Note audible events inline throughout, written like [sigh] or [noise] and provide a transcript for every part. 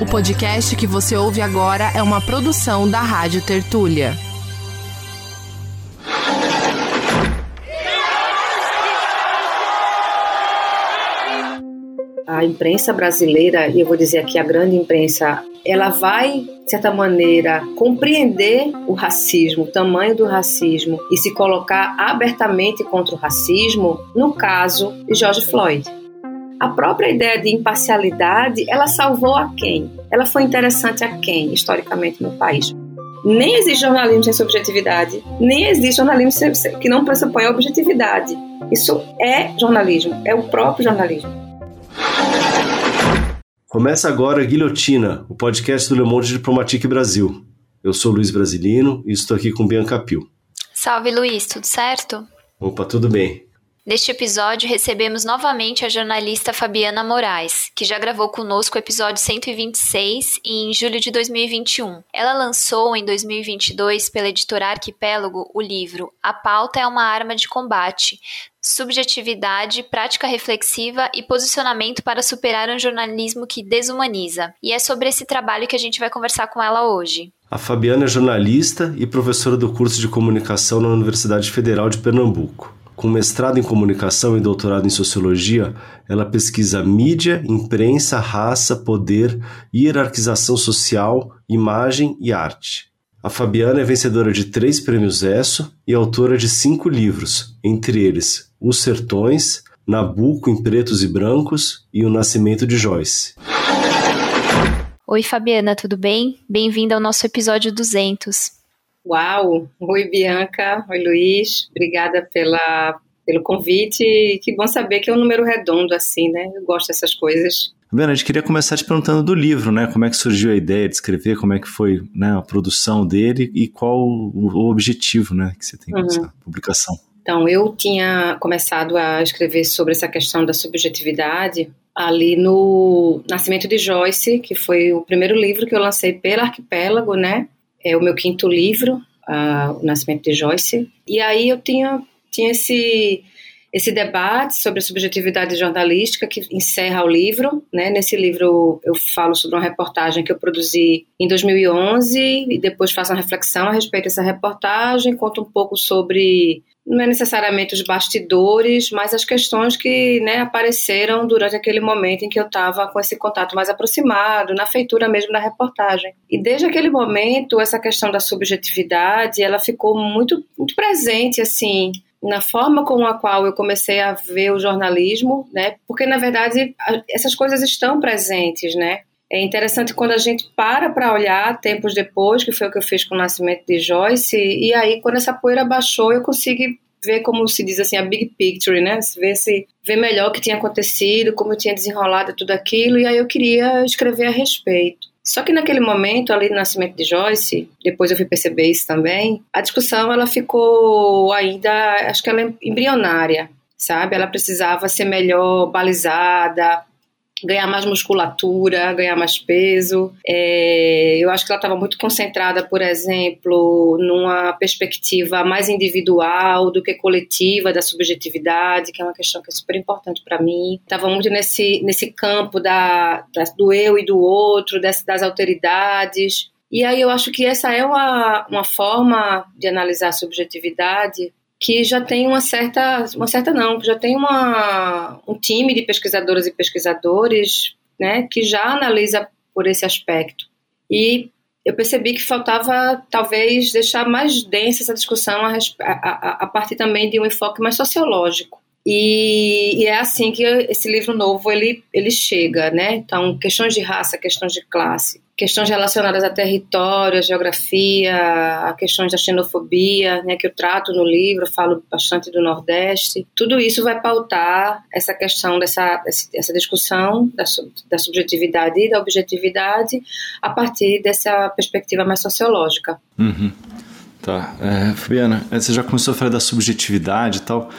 O podcast que você ouve agora é uma produção da Rádio Tertúlia. A imprensa brasileira, e eu vou dizer aqui a grande imprensa, ela vai, de certa maneira, compreender o racismo, o tamanho do racismo e se colocar abertamente contra o racismo no caso de George Floyd. A própria ideia de imparcialidade, ela salvou a quem? Ela foi interessante a quem, historicamente, no país? Nem existe jornalismo sem subjetividade, nem existe jornalismo que não pressupõe a objetividade. Isso é jornalismo, é o próprio jornalismo. Começa agora Guilhotina, o podcast do Le Monde Diplomatique Brasil. Eu sou Luiz Brasilino e estou aqui com Bianca Pio. Salve Luiz, tudo certo? Opa, tudo bem. Neste episódio, recebemos novamente a jornalista Fabiana Moraes, que já gravou conosco o episódio 126 em julho de 2021. Ela lançou em 2022 pela editora Arquipélago o livro A Pauta é uma Arma de Combate, subjetividade, prática reflexiva e posicionamento para superar um jornalismo que desumaniza. E é sobre esse trabalho que a gente vai conversar com ela hoje. A Fabiana é jornalista e professora do curso de comunicação na Universidade Federal de Pernambuco. Com mestrado em comunicação e doutorado em sociologia, ela pesquisa mídia, imprensa, raça, poder, hierarquização social, imagem e arte. A Fabiana é vencedora de três prêmios ESSO e autora de cinco livros, entre eles Os Sertões, Nabucco em Pretos e Brancos e O Nascimento de Joyce. Oi, Fabiana, tudo bem? Bem-vinda ao nosso episódio 200. Uau! Oi, Bianca. Oi, Luiz. Obrigada pela, pelo convite. Que bom saber que é um número redondo assim, né? Eu gosto dessas coisas. Bem, a gente queria começar te perguntando do livro, né? Como é que surgiu a ideia de escrever, como é que foi né, a produção dele e qual o, objetivo né, que você tem com uhum. essa publicação. Então, eu tinha começado a escrever sobre essa questão da subjetividade ali no Nascimento de Joyce, que foi o primeiro livro que eu lancei pela Arquipélago, né? É o meu quinto livro, O Nascimento de Joyce. E aí eu tinha, tinha esse, esse debate sobre a subjetividade jornalística que encerra o livro. Né? Nesse livro eu falo sobre uma reportagem que eu produzi em 2011 e depois faço uma reflexão a respeito dessa reportagem, conto um pouco sobre não é necessariamente os bastidores, mas as questões que né, apareceram durante aquele momento em que eu estava com esse contato mais aproximado, na feitura mesmo da reportagem. E desde aquele momento, essa questão da subjetividade, ela ficou muito, muito presente, assim, na forma com a qual eu comecei a ver o jornalismo, né? Porque na verdade essas coisas estão presentes, né? É interessante quando a gente para para olhar tempos depois, que foi o que eu fiz com o nascimento de Joyce, e aí quando essa poeira baixou, eu consigo ver como se diz assim a big picture, né? Ver se ver melhor o que tinha acontecido, como tinha desenrolado tudo aquilo, e aí eu queria escrever a respeito. Só que naquele momento, ali no nascimento de Joyce, depois eu fui perceber isso também, a discussão ela ficou ainda, acho que ela é embrionária, sabe? Ela precisava ser melhor balizada, ganhar mais musculatura, ganhar mais peso. É, eu acho que ela estava muito concentrada, por exemplo, numa perspectiva mais individual do que coletiva da subjetividade, que é uma questão que é super importante para mim. Estava muito nesse, nesse campo da, da, do eu e do outro, das, das alteridades. E aí eu acho que essa é uma, uma forma de analisar a subjetividade que já tem uma certa, uma certa não, já tem uma, um time de pesquisadoras e pesquisadores, né, que já analisa por esse aspecto. E eu percebi que faltava talvez deixar mais densa essa discussão a, a, a partir também de um enfoque mais sociológico. E, e, é assim que esse livro novo ele, ele chega, né? Então, questões de raça, questões de classe, questões relacionadas a território, a geografia, a questões da xenofobia, né, que eu trato no livro, falo bastante do Nordeste. Tudo isso vai pautar essa questão dessa, dessa discussão da, da subjetividade e da objetividade a partir dessa perspectiva mais sociológica. Uhum. Tá. É, Fabiana, você já começou a falar da subjetividade e tal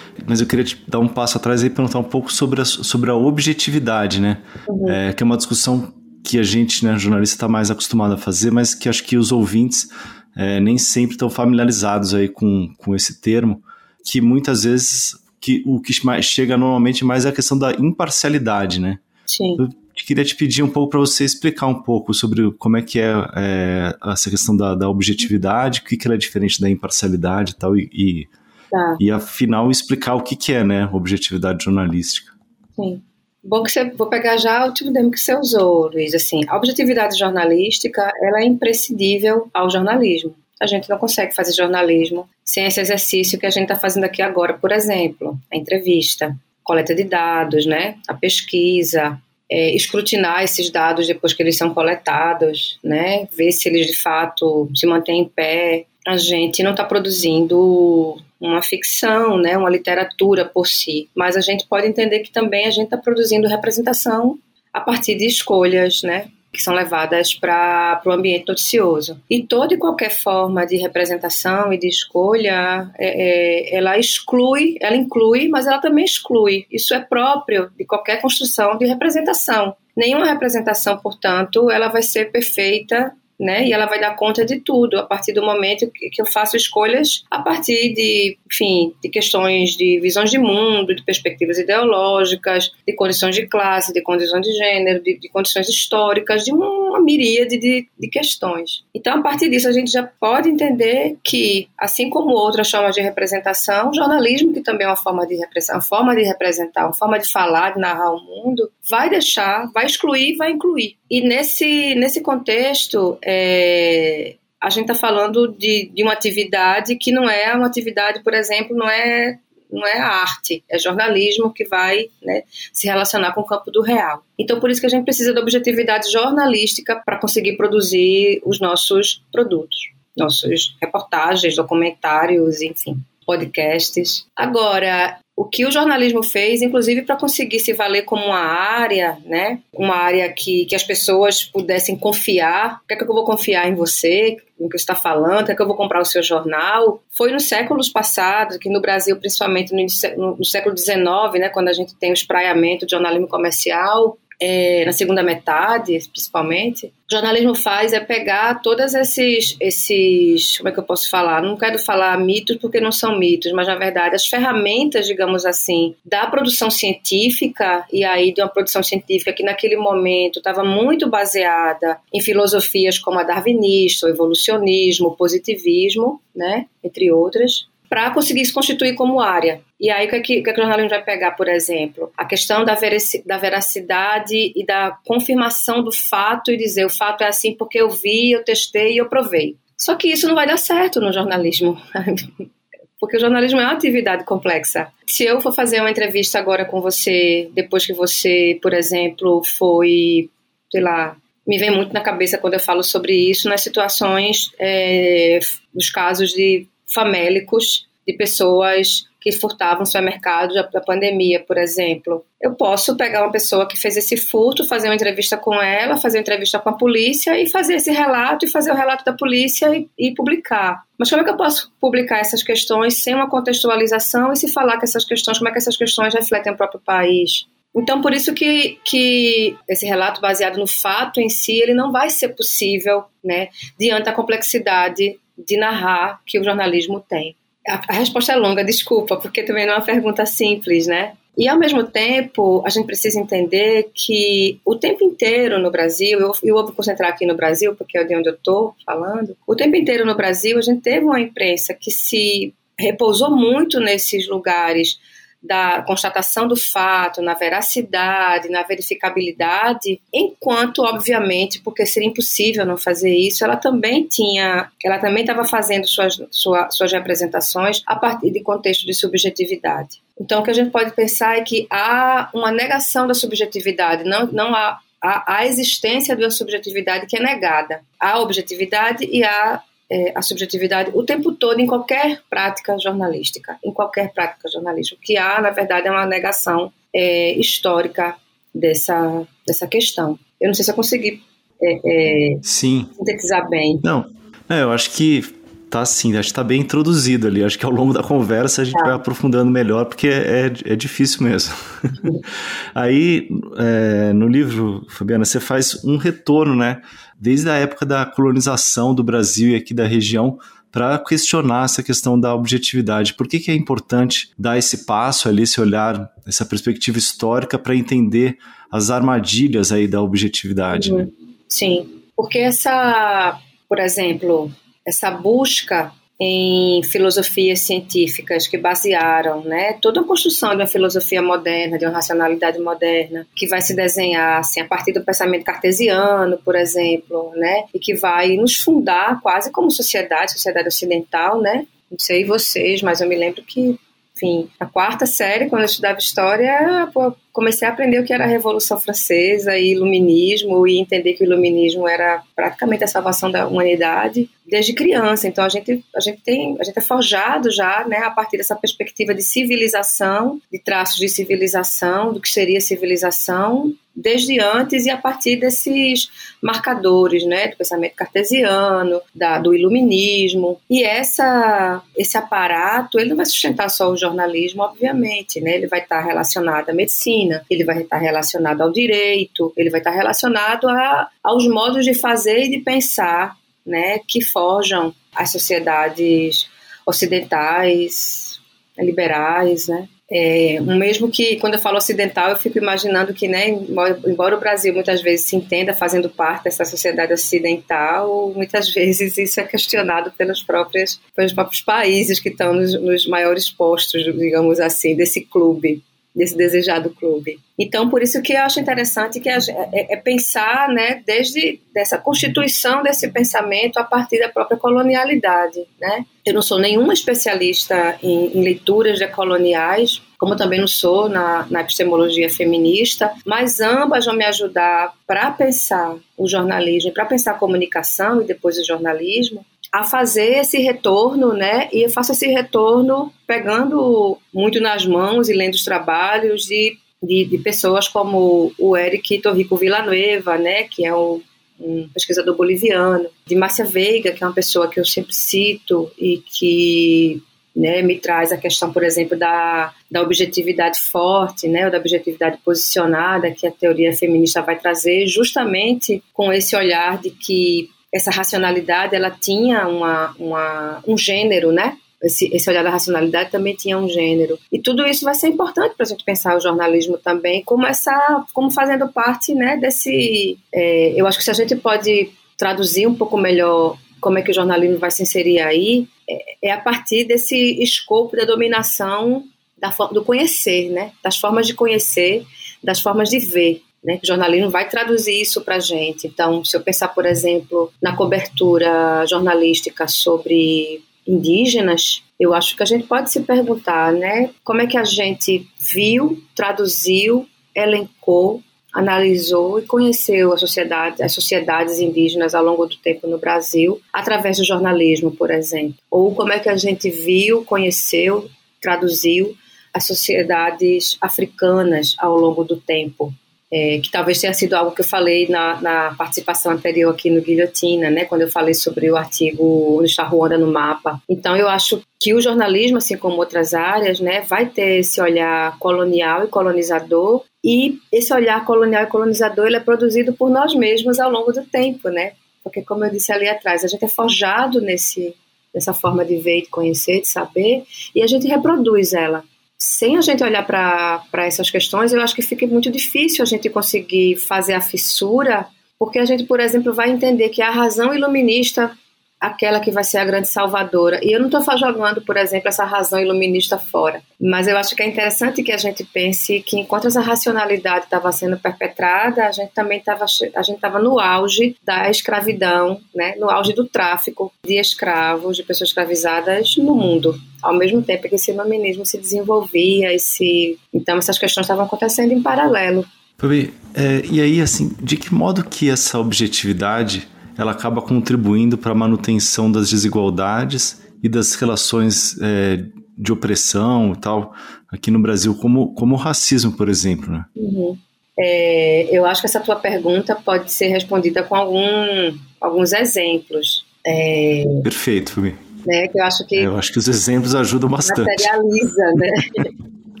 mas eu queria te dar um passo atrás e perguntar um pouco sobre a, sobre a objetividade, né? Uhum. É, que é uma discussão que a gente, né, jornalista, está mais acostumado a fazer, mas que acho que os ouvintes é, nem sempre estão familiarizados aí com, com esse termo, que muitas vezes que o que mais chega normalmente mais é a questão da imparcialidade, né? Sim. Eu queria te pedir um pouco para você explicar um pouco sobre como é que é, é essa questão da, da objetividade, o que, que ela é diferente da imparcialidade e tal, e, e, tá. e afinal explicar o que, que é né, objetividade jornalística. Sim. Bom que você, vou pegar já o tipo termo que você usou, Luiz, assim, a objetividade jornalística, ela é imprescindível ao jornalismo. A gente não consegue fazer jornalismo sem esse exercício que a gente está fazendo aqui agora, por exemplo, a entrevista, coleta de dados, né, a pesquisa, é, escrutinar esses dados depois que eles são coletados, né, ver se eles de fato se mantêm em pé. A gente não está produzindo uma ficção, né, uma literatura por si, mas a gente pode entender que também a gente está produzindo representação a partir de escolhas, né, que são levadas para o ambiente noticioso. E toda e qualquer forma de representação e de escolha, é, é, ela exclui, ela inclui, mas ela também exclui. Isso é próprio de qualquer construção de representação. Nenhuma representação, portanto, ela vai ser perfeita né? E ela vai dar conta de tudo a partir do momento que, eu faço escolhas a partir de, enfim, de questões de visões de mundo, de perspectivas ideológicas, de condições de classe, de condições de gênero, de, de condições históricas, de uma miríade de, de questões. Então, a partir disso, a gente já pode entender que, assim como outras formas de representação, o jornalismo, que também é uma forma de representação, uma forma de representar, uma forma de falar, de narrar o mundo, vai deixar, vai excluir, vai incluir. E nesse, nesse contexto, é, a gente está falando de, de uma atividade que não é uma atividade, por exemplo, não é não é arte, é jornalismo que vai né, se relacionar com o campo do real. Então, por isso que a gente precisa da objetividade jornalística para conseguir produzir os nossos produtos, nossos reportagens, documentários, enfim, podcasts. Agora, o que o jornalismo fez, inclusive para conseguir se valer como uma área, né? Uma área que, que as pessoas pudessem confiar. O que é que eu vou confiar em você, no que está falando, o que é que eu vou comprar o seu jornal? Foi nos séculos passados, aqui no Brasil, principalmente no, no século XIX, né? Quando a gente tem o espraiamento de jornalismo comercial, é, na segunda metade, principalmente, o jornalismo faz é pegar todos esses, esses, como é que eu posso falar? Não quero falar mitos porque não são mitos, mas na verdade as ferramentas, digamos assim, da produção científica e aí de uma produção científica que naquele momento estava muito baseada em filosofias como a darwinista, o evolucionismo, o positivismo, né, entre outras, para conseguir se constituir como área. E aí, o que, é que, é que o jornalismo vai pegar, por exemplo? A questão da, da veracidade e da confirmação do fato e dizer o fato é assim porque eu vi, eu testei e eu provei. Só que isso não vai dar certo no jornalismo. [laughs] porque o jornalismo é uma atividade complexa. Se eu for fazer uma entrevista agora com você, depois que você, por exemplo, foi, sei lá, me vem muito na cabeça quando eu falo sobre isso nas situações, é, nos casos de famélicos de pessoas que furtavam supermercados da pandemia, por exemplo. Eu posso pegar uma pessoa que fez esse furto, fazer uma entrevista com ela, fazer uma entrevista com a polícia e fazer esse relato e fazer o relato da polícia e, e publicar. Mas como é que eu posso publicar essas questões sem uma contextualização e se falar que essas questões, como é que essas questões refletem o próprio país? Então, por isso que, que esse relato baseado no fato em si, ele não vai ser possível, né, diante da complexidade de narrar que o jornalismo tem? A, a resposta é longa, desculpa, porque também não é uma pergunta simples, né? E ao mesmo tempo, a gente precisa entender que o tempo inteiro no Brasil, eu, eu vou concentrar aqui no Brasil, porque é de onde eu estou falando, o tempo inteiro no Brasil a gente teve uma imprensa que se repousou muito nesses lugares da constatação do fato, na veracidade, na verificabilidade, enquanto, obviamente, porque seria impossível não fazer isso, ela também tinha, ela também estava fazendo suas, sua, suas representações a partir de contexto de subjetividade. Então, o que a gente pode pensar é que há uma negação da subjetividade, não, não há a, a existência de uma subjetividade que é negada. Há objetividade e há é, a subjetividade o tempo todo em qualquer prática jornalística, em qualquer prática jornalística. O que há, na verdade, é uma negação é, histórica dessa, dessa questão. Eu não sei se eu consegui é, é Sim. sintetizar bem. Não, eu acho que tá assim, acho que tá bem introduzido ali. Acho que ao longo da conversa a gente tá. vai aprofundando melhor, porque é, é, difícil mesmo. [laughs] Aí, é, no livro, Fabiana, você faz um retorno, né? Desde a época da colonização do Brasil e aqui da região, para questionar essa questão da objetividade. Por que, que é importante dar esse passo ali, esse olhar, essa perspectiva histórica para entender as armadilhas aí da objetividade? Uhum. Né? Sim, porque essa, por exemplo, essa busca em filosofias científicas que basearam né, toda a construção de uma filosofia moderna, de uma racionalidade moderna, que vai se desenhar assim, a partir do pensamento cartesiano, por exemplo, né, e que vai nos fundar quase como sociedade, sociedade ocidental, né? Não sei vocês, mas eu me lembro que enfim, na quarta série, quando eu estudava história, comecei a aprender o que era a Revolução Francesa e Iluminismo e entender que o Iluminismo era praticamente a salvação da humanidade desde criança. Então a gente a gente tem a gente é forjado já, né, a partir dessa perspectiva de civilização, de traços de civilização, do que seria civilização desde antes e a partir desses marcadores, né, do pensamento cartesiano, da, do iluminismo. E essa, esse aparato, ele não vai sustentar só o jornalismo, obviamente, né, ele vai estar relacionado à medicina, ele vai estar relacionado ao direito, ele vai estar relacionado a, aos modos de fazer e de pensar, né, que forjam as sociedades ocidentais, liberais, né. É, mesmo que quando eu falo ocidental, eu fico imaginando que, né, embora o Brasil muitas vezes se entenda fazendo parte dessa sociedade ocidental, muitas [laughs] vezes isso é questionado pelos próprios, pelos próprios países que estão nos, nos maiores postos, digamos assim, desse clube desse desejado clube. Então, por isso que eu acho interessante que a, é, é, pensar, né, desde dessa constituição desse pensamento a partir da própria colonialidade, né? Eu não sou nenhuma especialista em, em leituras decoloniais, como também não sou na, na epistemologia feminista, mas ambas vão me ajudar para pensar o jornalismo, para pensar a comunicação e depois o jornalismo, a fazer esse retorno, né? E eu faço esse retorno pegando muito nas mãos e lendo os trabalhos de, de, de pessoas como o Eric Torrico Villanueva, né? Que é um, um pesquisador boliviano, de Márcia Veiga, que é uma pessoa que eu sempre cito e que né, me traz a questão, por exemplo, da, da objetividade forte, né, ou da objetividade posicionada, que a teoria feminista vai trazer, justamente com esse olhar de que essa racionalidade ela tinha uma, uma, um gênero, né? Esse, esse olhar da racionalidade também tinha um gênero. E tudo isso vai ser importante para a gente pensar o jornalismo também como essa, como fazendo parte, né, desse. É, eu acho que se a gente pode traduzir um pouco melhor como é que o jornalismo vai se inserir aí, é, é a partir desse escopo da dominação da, do conhecer, né, das formas de conhecer, das formas de ver. Né? O jornalismo vai traduzir isso para a gente. Então, se eu pensar, por exemplo, na cobertura jornalística sobre indígenas, eu acho que a gente pode se perguntar, né, como é que a gente viu, traduziu, elencou, analisou e conheceu a sociedade, as sociedades indígenas ao longo do tempo no Brasil, através do jornalismo, por exemplo. Ou como é que a gente viu, conheceu, traduziu as sociedades africanas ao longo do tempo, é, que talvez tenha sido algo que eu falei na, na, participação anterior aqui no Guilhotina, né, quando eu falei sobre o artigo onde está Ruanda no mapa. Então, eu acho que o jornalismo, assim como outras áreas, né, vai ter esse olhar colonial e colonizador, e esse olhar colonial e colonizador ele é produzido por nós mesmos ao longo do tempo, né? Porque, como eu disse ali atrás, a gente é forjado nesse, nessa forma de ver, de conhecer, de saber, e a gente reproduz ela sem a gente olhar para essas questões, eu acho que fica muito difícil a gente conseguir fazer a fissura, porque a gente, por exemplo, vai entender que a razão iluminista aquela que vai ser a grande salvadora. E eu não estou jogando, por exemplo, essa razão iluminista fora, mas eu acho que é interessante que a gente pense que enquanto essa racionalidade estava sendo perpetrada, a gente também estava a gente estava no auge da escravidão, né, no auge do tráfico de escravos, de pessoas escravizadas no mundo. Ao mesmo tempo que esse iluminismo se desenvolvia, esse então essas questões estavam acontecendo em paralelo. Fabi, é, e aí assim, de que modo que essa objetividade ela acaba contribuindo para a manutenção das desigualdades e das relações é, de opressão e tal aqui no Brasil, como, como o racismo, por exemplo. Né? Uhum. É, eu acho que essa tua pergunta pode ser respondida com algum, alguns exemplos. É, Perfeito, Fabi. Né, que eu acho que eu acho que os exemplos ajudam bastante. Materializa, né? [laughs]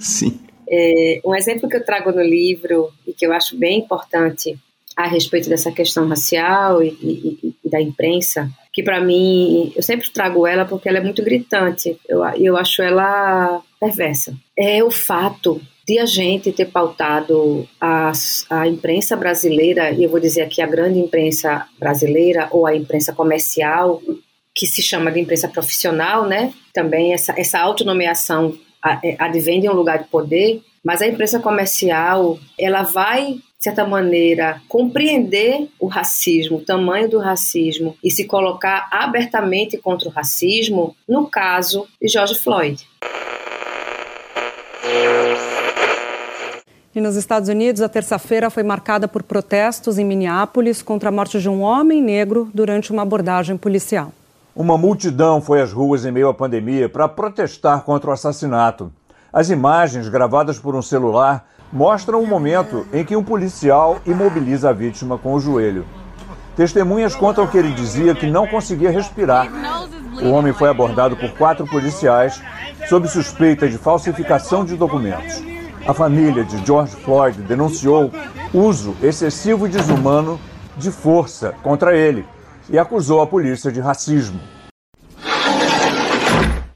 Sim. É, um exemplo que eu trago no livro e que eu acho bem importante a respeito dessa questão racial e, e, e da imprensa que para mim, eu sempre trago ela porque ela é muito gritante, eu, eu acho ela perversa. É o fato de a gente ter pautado a, a imprensa brasileira, e eu vou dizer aqui a grande imprensa brasileira ou a imprensa comercial, que se chama de imprensa profissional, né? Também essa, essa autonomeação é, advém de um lugar de poder, mas a imprensa comercial, ela vai de certa maneira, compreender o racismo, o tamanho do racismo e se colocar abertamente contra o racismo, no caso de George Floyd. E nos Estados Unidos, a terça-feira foi marcada por protestos em Minneapolis contra a morte de um homem negro durante uma abordagem policial. Uma multidão foi às ruas em meio à pandemia para protestar contra o assassinato. As imagens gravadas por um celular mostram o momento em que um policial imobiliza a vítima com o joelho. Testemunhas contam que ele dizia que não conseguia respirar. O homem foi abordado por quatro policiais sob suspeita de falsificação de documentos. A família de George Floyd denunciou uso excessivo e desumano de força contra ele e acusou a polícia de racismo.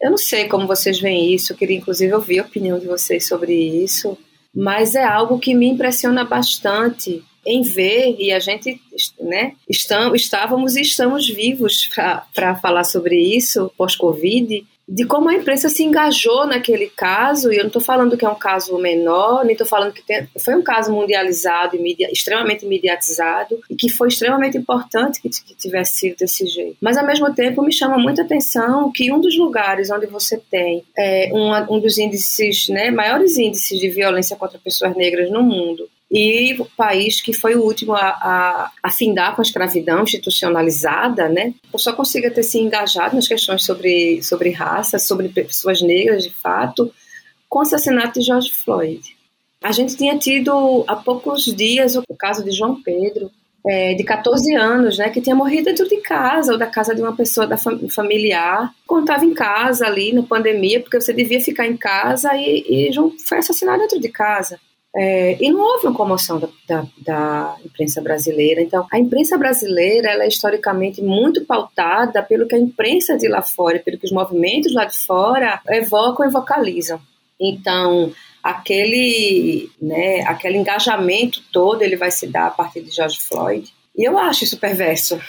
Eu não sei como vocês veem isso, eu queria inclusive ouvir a opinião de vocês sobre isso, mas é algo que me impressiona bastante em ver, e a gente né, estamos, estávamos e estamos vivos para falar sobre isso pós-Covid, de como a imprensa se engajou naquele caso, e eu não estou falando que é um caso menor, nem estou falando que tem, foi um caso mundializado e media, extremamente mediatizado, e que foi extremamente importante que, que tivesse sido desse jeito. Mas, ao mesmo tempo, me chama muita atenção que um dos lugares onde você tem é, um, um dos índices, né, maiores índices de violência contra pessoas negras no mundo, e o país que foi o último a, a, findar com a escravidão institucionalizada, né, só consiga ter se engajado nas questões sobre, sobre raça, sobre pessoas negras de fato, com o assassinato de George Floyd. A gente tinha tido há poucos dias o caso de João Pedro, é, de 14 anos, né, que tinha morrido dentro de casa ou da casa de uma pessoa da fam familiar, quando estava em casa ali na pandemia, porque você devia ficar em casa e, e João foi assassinado dentro de casa. É, e não houve uma comoção da, da, da, imprensa brasileira. Então, a imprensa brasileira ela é historicamente muito pautada pelo que a imprensa de lá fora, pelo que os movimentos lá de fora evocam e vocalizam. Então, aquele, né, aquele engajamento todo ele vai se dar a partir de George Floyd. E eu acho isso perverso,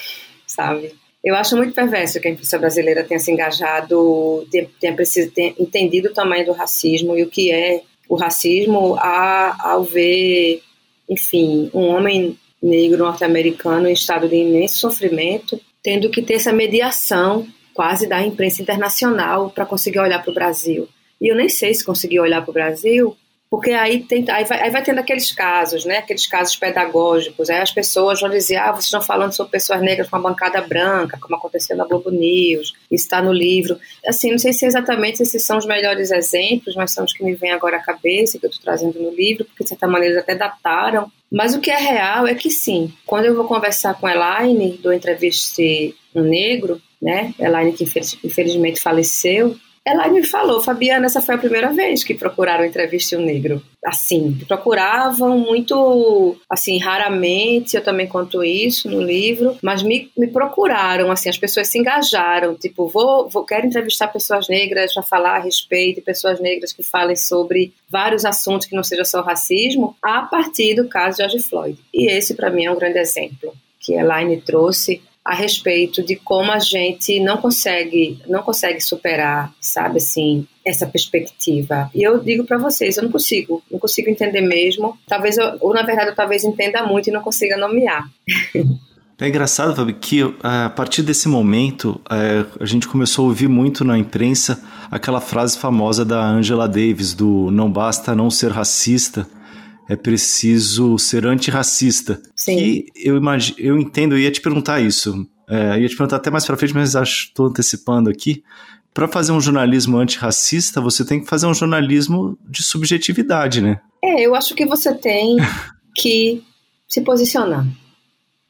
sabe? Eu acho muito perverso que a imprensa brasileira tenha se engajado, tenha, tenha, tenha entendido o tamanho do racismo e o que é o racismo a, ao ver, enfim, um homem negro norte-americano em estado de imenso sofrimento, tendo que ter essa mediação quase da imprensa internacional para conseguir olhar para o Brasil. E eu nem sei se conseguir olhar para o Brasil porque aí, tem, aí, vai, aí vai tendo aqueles casos, né? Aqueles casos pedagógicos. Aí as pessoas vão dizer, ah, vocês estão falando sobre pessoas negras com a bancada branca, como aconteceu na Globo News, está no livro. Assim, não sei se exatamente esses são os melhores exemplos, mas são os que me vêm agora à cabeça, que eu estou trazendo no livro, porque de certa maneira até dataram. Mas o que é real é que sim, quando eu vou conversar com a Elaine, do Entreviste um Negro, né? Elaine que infelizmente faleceu, ela me falou, Fabiana, essa foi a primeira vez que procuraram entrevista um negro. Assim, procuravam muito, assim, raramente, eu também conto isso no livro, mas me, me procuraram, assim, as pessoas se engajaram, tipo, vou, vou quero entrevistar pessoas negras para falar a respeito, pessoas negras que falem sobre vários assuntos que não seja só racismo, a partir do caso de George Floyd. E esse, para mim, é um grande exemplo que a Elaine trouxe a respeito de como a gente não consegue, não consegue superar, sabe assim, essa perspectiva. E eu digo para vocês, eu não consigo, não consigo entender mesmo. Talvez eu, ou na verdade eu talvez entenda muito e não consiga nomear. [laughs] É engraçado, Fabi, que a partir desse momento é, a gente começou a ouvir muito na imprensa aquela frase famosa da Angela Davis do não basta não ser racista, é preciso ser antirracista. Sim. E eu, imagino, eu entendo, eu ia te perguntar isso. É, ia te perguntar até mais para frente, mas acho que estou antecipando aqui. Para fazer um jornalismo antirracista, você tem que fazer um jornalismo de subjetividade, né? É, eu acho que você tem [laughs] que se posicionar.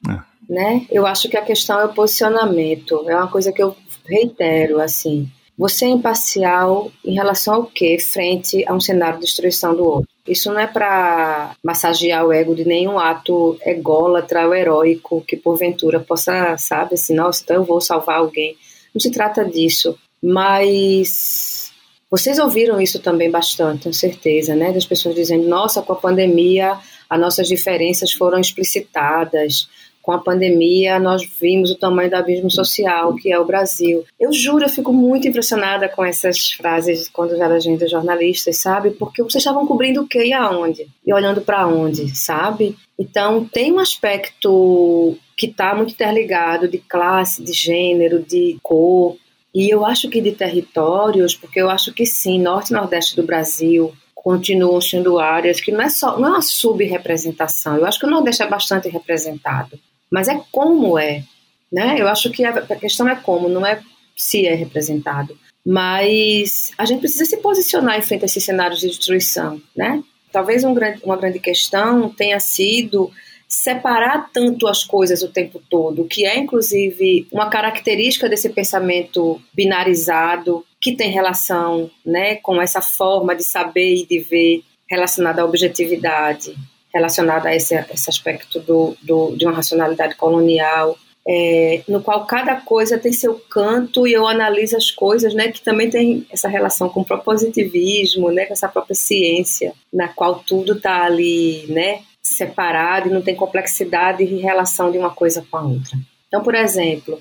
É. Né? Eu acho que a questão é o posicionamento. É uma coisa que eu reitero, assim. Você é imparcial em relação ao quê? Frente a um cenário de destruição do outro. Isso não é para massagear o ego de nenhum ato ególatra ou heróico que porventura possa, sabe, assim, nossa, então eu vou salvar alguém. Não se trata disso. Mas vocês ouviram isso também bastante, com certeza, né? Das pessoas dizendo, nossa, com a pandemia as nossas diferenças foram explicitadas, com a pandemia, nós vimos o tamanho do abismo social que é o Brasil. Eu juro, eu fico muito impressionada com essas frases quando da gente jornalistas, sabe? Porque vocês estavam cobrindo o quê e aonde? E olhando para onde, sabe? Então, tem um aspecto que está muito interligado de classe, de gênero, de cor, e eu acho que de territórios, porque eu acho que sim, norte e nordeste do Brasil, continuam sendo áreas que não é só não é uma subrepresentação. Eu acho que o Nordeste é bastante representado mas é como é, né? Eu acho que a questão é como, não é se é representado. Mas a gente precisa se posicionar em frente a esses cenários de destruição, né? Talvez um grande, uma grande questão tenha sido separar tanto as coisas o tempo todo, que é inclusive uma característica desse pensamento binarizado que tem relação, né, com essa forma de saber e de ver relacionada à objetividade, relacionada a esse, esse aspecto do, do, de uma racionalidade colonial, é, no qual cada coisa tem seu canto e eu analiso as coisas, né, que também tem essa relação com o propositivismo, né, com essa própria ciência, na qual tudo está ali, né, separado e não tem complexidade e relação de uma coisa com a outra. Então, por exemplo,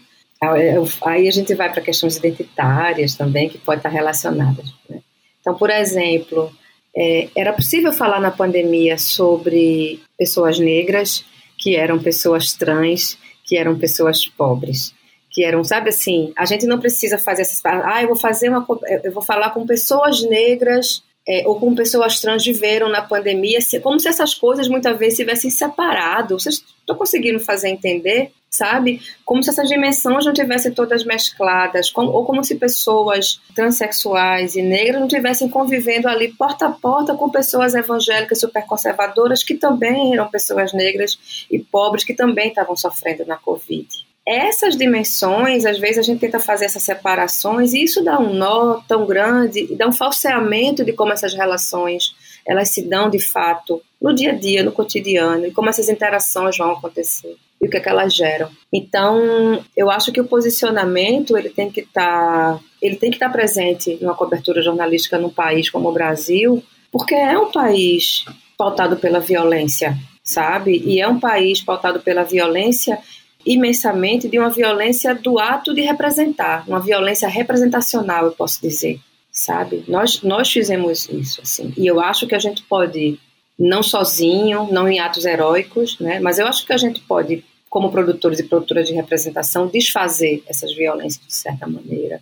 aí a gente vai para questões identitárias também que podem estar relacionadas. Né? Então, por exemplo, é, era possível falar na pandemia sobre pessoas negras, que eram pessoas trans, que eram pessoas pobres, que eram, sabe assim, a gente não precisa fazer essas, ah, eu vou fazer uma, eu vou falar com pessoas negras é, ou com pessoas trans viveram na pandemia, como se essas coisas muitas vezes tivessem separado. Vocês estão conseguindo fazer entender? Sabe? Como se essas dimensões não tivessem todas mescladas, como, ou como se pessoas transexuais e negras não tivessem convivendo ali porta a porta com pessoas evangélicas superconservadoras que também eram pessoas negras e pobres que também estavam sofrendo na Covid. Essas dimensões, às vezes a gente tenta fazer essas separações e isso dá um nó tão grande e dá um falseamento de como essas relações elas se dão de fato no dia a dia, no cotidiano e como essas interações vão acontecer e o que, é que elas geram. Então, eu acho que o posicionamento ele tem que estar, tá, ele tem que estar tá presente numa cobertura jornalística num país como o Brasil, porque é um país pautado pela violência, sabe? E é um país pautado pela violência imensamente de uma violência do ato de representar, uma violência representacional, eu posso dizer, sabe? Nós nós fizemos isso assim. E eu acho que a gente pode não sozinho, não em atos heróicos, né? Mas eu acho que a gente pode como produtores e produtoras de representação, desfazer essas violências de certa maneira,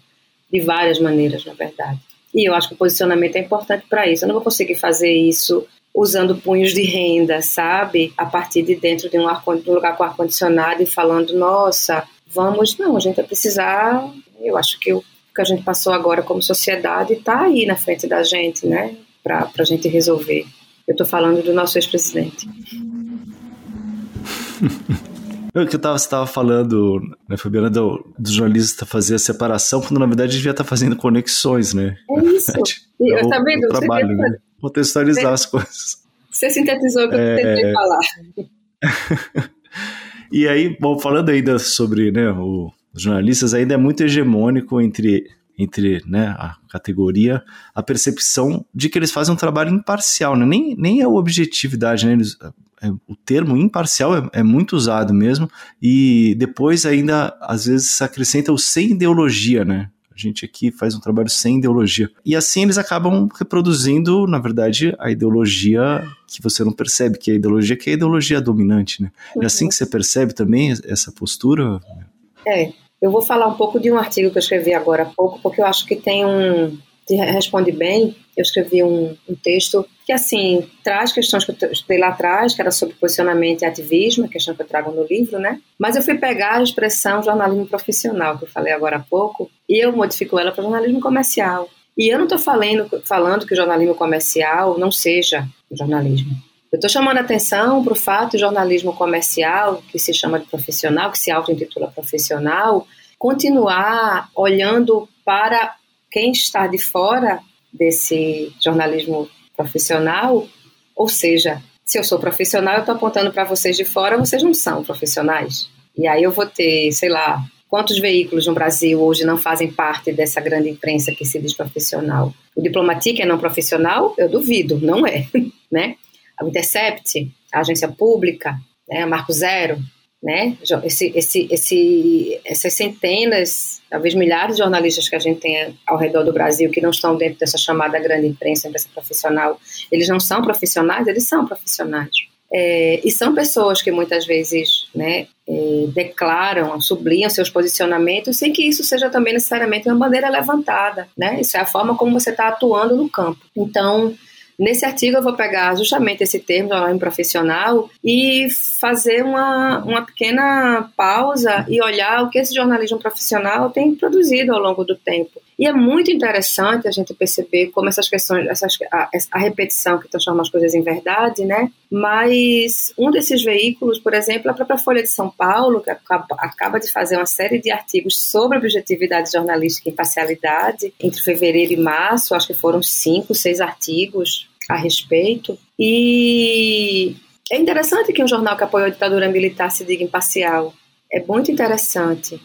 de várias maneiras, na verdade. E eu acho que o posicionamento é importante para isso. Eu não vou conseguir fazer isso usando punhos de renda, sabe? A partir de dentro de um, ar, de um lugar com ar-condicionado e falando, nossa, vamos. Não, a gente vai precisar. Eu acho que o que a gente passou agora como sociedade está aí na frente da gente, né? Para a gente resolver. Eu estou falando do nosso ex-presidente. [laughs] O que eu tava, você estava falando, né, Fabiana, do, do jornalista fazer a separação, quando na verdade devia estar tá fazendo conexões, né? É isso. [laughs] E, é o, tá vendo? O trabalho, você né? Contextualizar você, as coisas. Você sintetizou o que é... eu tentei falar. [laughs] e aí, bom, falando ainda sobre né, o, os jornalistas, ainda é muito hegemônico entre entre né, a categoria, a percepção de que eles fazem um trabalho imparcial, né? nem, nem é a objetividade, né? Eles, é, o termo imparcial é, é, muito usado mesmo, e depois ainda, às vezes, acrescenta o sem ideologia, né? A gente aqui faz um trabalho sem ideologia. E assim eles acabam reproduzindo, na verdade, a ideologia que você não percebe, que é a ideologia que é a ideologia dominante, né? Uhum. É assim que você percebe também essa postura? É, eu vou falar um pouco de um artigo que eu escrevi agora há pouco, porque eu acho que tem um. Responde bem. Eu escrevi um, um texto que, assim, traz questões que eu estudei lá atrás, que era sobre posicionamento e ativismo, a questão que eu trago no livro, né? Mas eu fui pegar a expressão jornalismo profissional, que eu falei agora há pouco, e eu modifico ela para jornalismo comercial. E eu não estou falando, falando que o jornalismo comercial não seja jornalismo. Eu estou chamando a atenção para o fato do jornalismo comercial, que se chama de profissional, que se auto-intitula profissional, continuar olhando para quem está de fora desse jornalismo profissional Ou seja, se eu sou profissional, eu estou apontando para vocês de fora, vocês não são profissionais. E aí eu vou ter, sei lá, quantos veículos no Brasil hoje não fazem parte dessa grande imprensa que se diz profissional? O Diplomatique é não profissional? Eu duvido, não é, [laughs] né? A Intercept, a agência pública, né, Marco Zero, né? Esse, esse, esse, essas centenas, talvez milhares de jornalistas que a gente tem ao redor do Brasil que não estão dentro dessa chamada grande imprensa, imprensa profissional, eles não são profissionais, eles são profissionais. É, e são pessoas que muitas vezes né, é, declaram, sublinham seus posicionamentos sem que isso seja também necessariamente uma bandeira levantada. Né? Isso é a forma como você está atuando no campo. Então, Nesse artigo eu vou pegar justamente esse termo jornalismo profissional e fazer uma, uma pequena pausa e olhar o que esse jornalismo profissional tem produzido ao longo do tempo. E é muito interessante a gente perceber como essas questões, essas, a, a repetição que transforma as coisas em verdade, né? Mas um desses veículos, por exemplo, a própria Folha de São Paulo, que acaba, acaba de fazer uma série de artigos sobre objetividade jornalística e imparcialidade, entre fevereiro e março, acho que foram cinco, seis artigos a respeito. E é interessante que um jornal que apoiou a ditadura militar se diga imparcial. É muito interessante.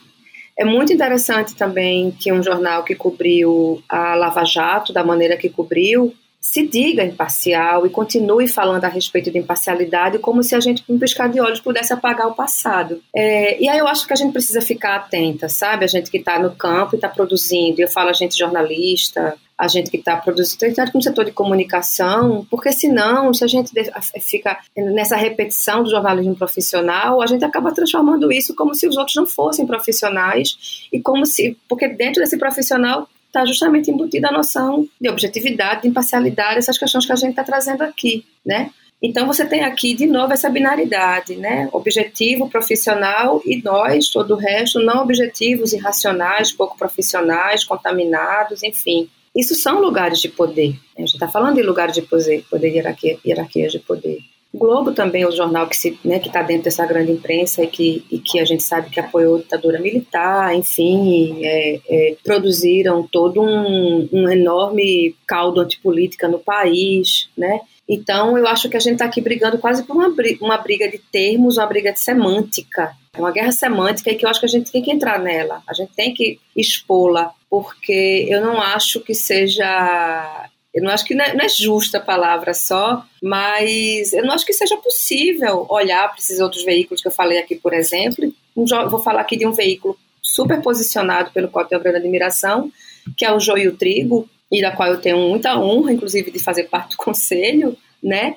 É muito interessante também que um jornal que cobriu a Lava Jato da maneira que cobriu se diga imparcial e continue falando a respeito de imparcialidade como se a gente, com um piscar de olhos, pudesse apagar o passado. É, e aí eu acho que a gente precisa ficar atenta, sabe? A gente que está no campo e está produzindo, eu falo a gente jornalista, a gente que está produzindo, tanto com o setor de comunicação, porque senão, se a gente fica nessa repetição do jornalismo profissional, a gente acaba transformando isso como se os outros não fossem profissionais e como se, porque dentro desse profissional está justamente embutida a noção de objetividade, de imparcialidade, essas questões que a gente está trazendo aqui, né? Então você tem aqui de novo essa binaridade, né? Objetivo profissional e nós, todo o resto, não objetivos, irracionais, pouco profissionais, contaminados, enfim. Isso são lugares de poder. A gente está falando de lugares de poder, poder hierarquia, hierarquias de poder. O Globo também é o jornal que né, está dentro dessa grande imprensa e que, e que a gente sabe que apoiou a ditadura militar, enfim, é, é, produziram todo um, um enorme caldo antipolítica no país, né? Então, eu acho que a gente está aqui brigando quase por uma uma briga de termos, uma briga de semântica. É uma guerra semântica e que eu acho que a gente tem que entrar nela. A gente tem que expô-la, porque eu não acho que seja. Eu não acho que não é, não é justa a palavra só, mas eu não acho que seja possível olhar para esses outros veículos que eu falei aqui, por exemplo. vou falar aqui de um veículo super posicionado pelo qual tenho grande admiração, que é o Joio Trigo, e da qual eu tenho muita honra, inclusive, de fazer parte do [laughs] conselho, né?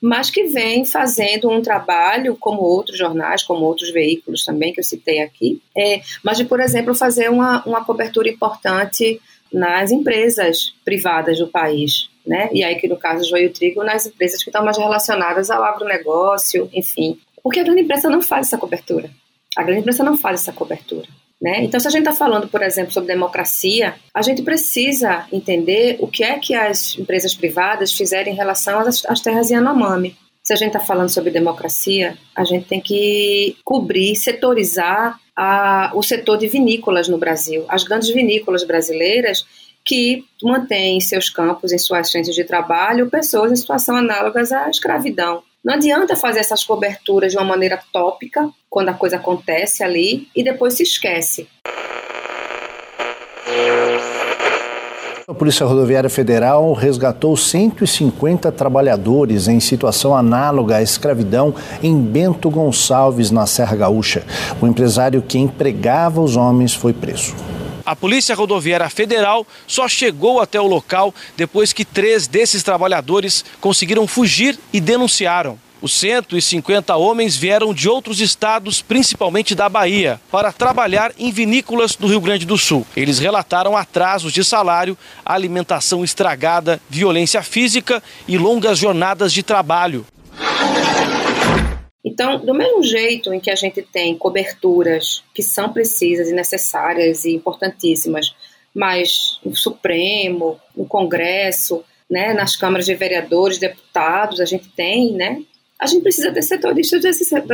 Mas que vem fazendo um trabalho, como outros jornais, como outros veículos também, que eu citei aqui, é, mas de, por exemplo, fazer uma, uma cobertura importante nas empresas privadas do país, né? E aí que no caso Joio Trigo, nas empresas que estão mais relacionadas ao agronegócio, enfim. Porque a grande imprensa não faz essa cobertura. A grande imprensa não faz essa cobertura. Né? Então, se a gente está falando, por exemplo, sobre democracia, a gente precisa entender o que é que as empresas privadas fizeram em relação às, às terras Yanomami. Se a gente está falando sobre democracia, a gente tem que cobrir, setorizar a, o setor de vinícolas no Brasil. As grandes vinícolas brasileiras que mantêm em seus campos, em suas frentes de trabalho, pessoas em situação análogas à escravidão. Não adianta fazer essas coberturas de uma maneira tópica, quando a coisa acontece ali, e depois se esquece. A Polícia Rodoviária Federal resgatou 150 trabalhadores em situação análoga à escravidão em Bento Gonçalves, na Serra Gaúcha. O empresário que empregava os homens foi preso. A Polícia Rodoviária Federal só chegou até o local depois que três desses trabalhadores conseguiram fugir e denunciaram. Os 150 homens vieram de outros estados, principalmente da Bahia, para trabalhar em vinícolas do Rio Grande do Sul. Eles relataram atrasos de salário, alimentação estragada, violência física e longas jornadas de trabalho. Então, do mesmo jeito em que a gente tem coberturas que são precisas e necessárias e importantíssimas, mas no Supremo, no Congresso, né, nas câmaras de vereadores, deputados, a gente tem, né? A gente precisa ter setoristas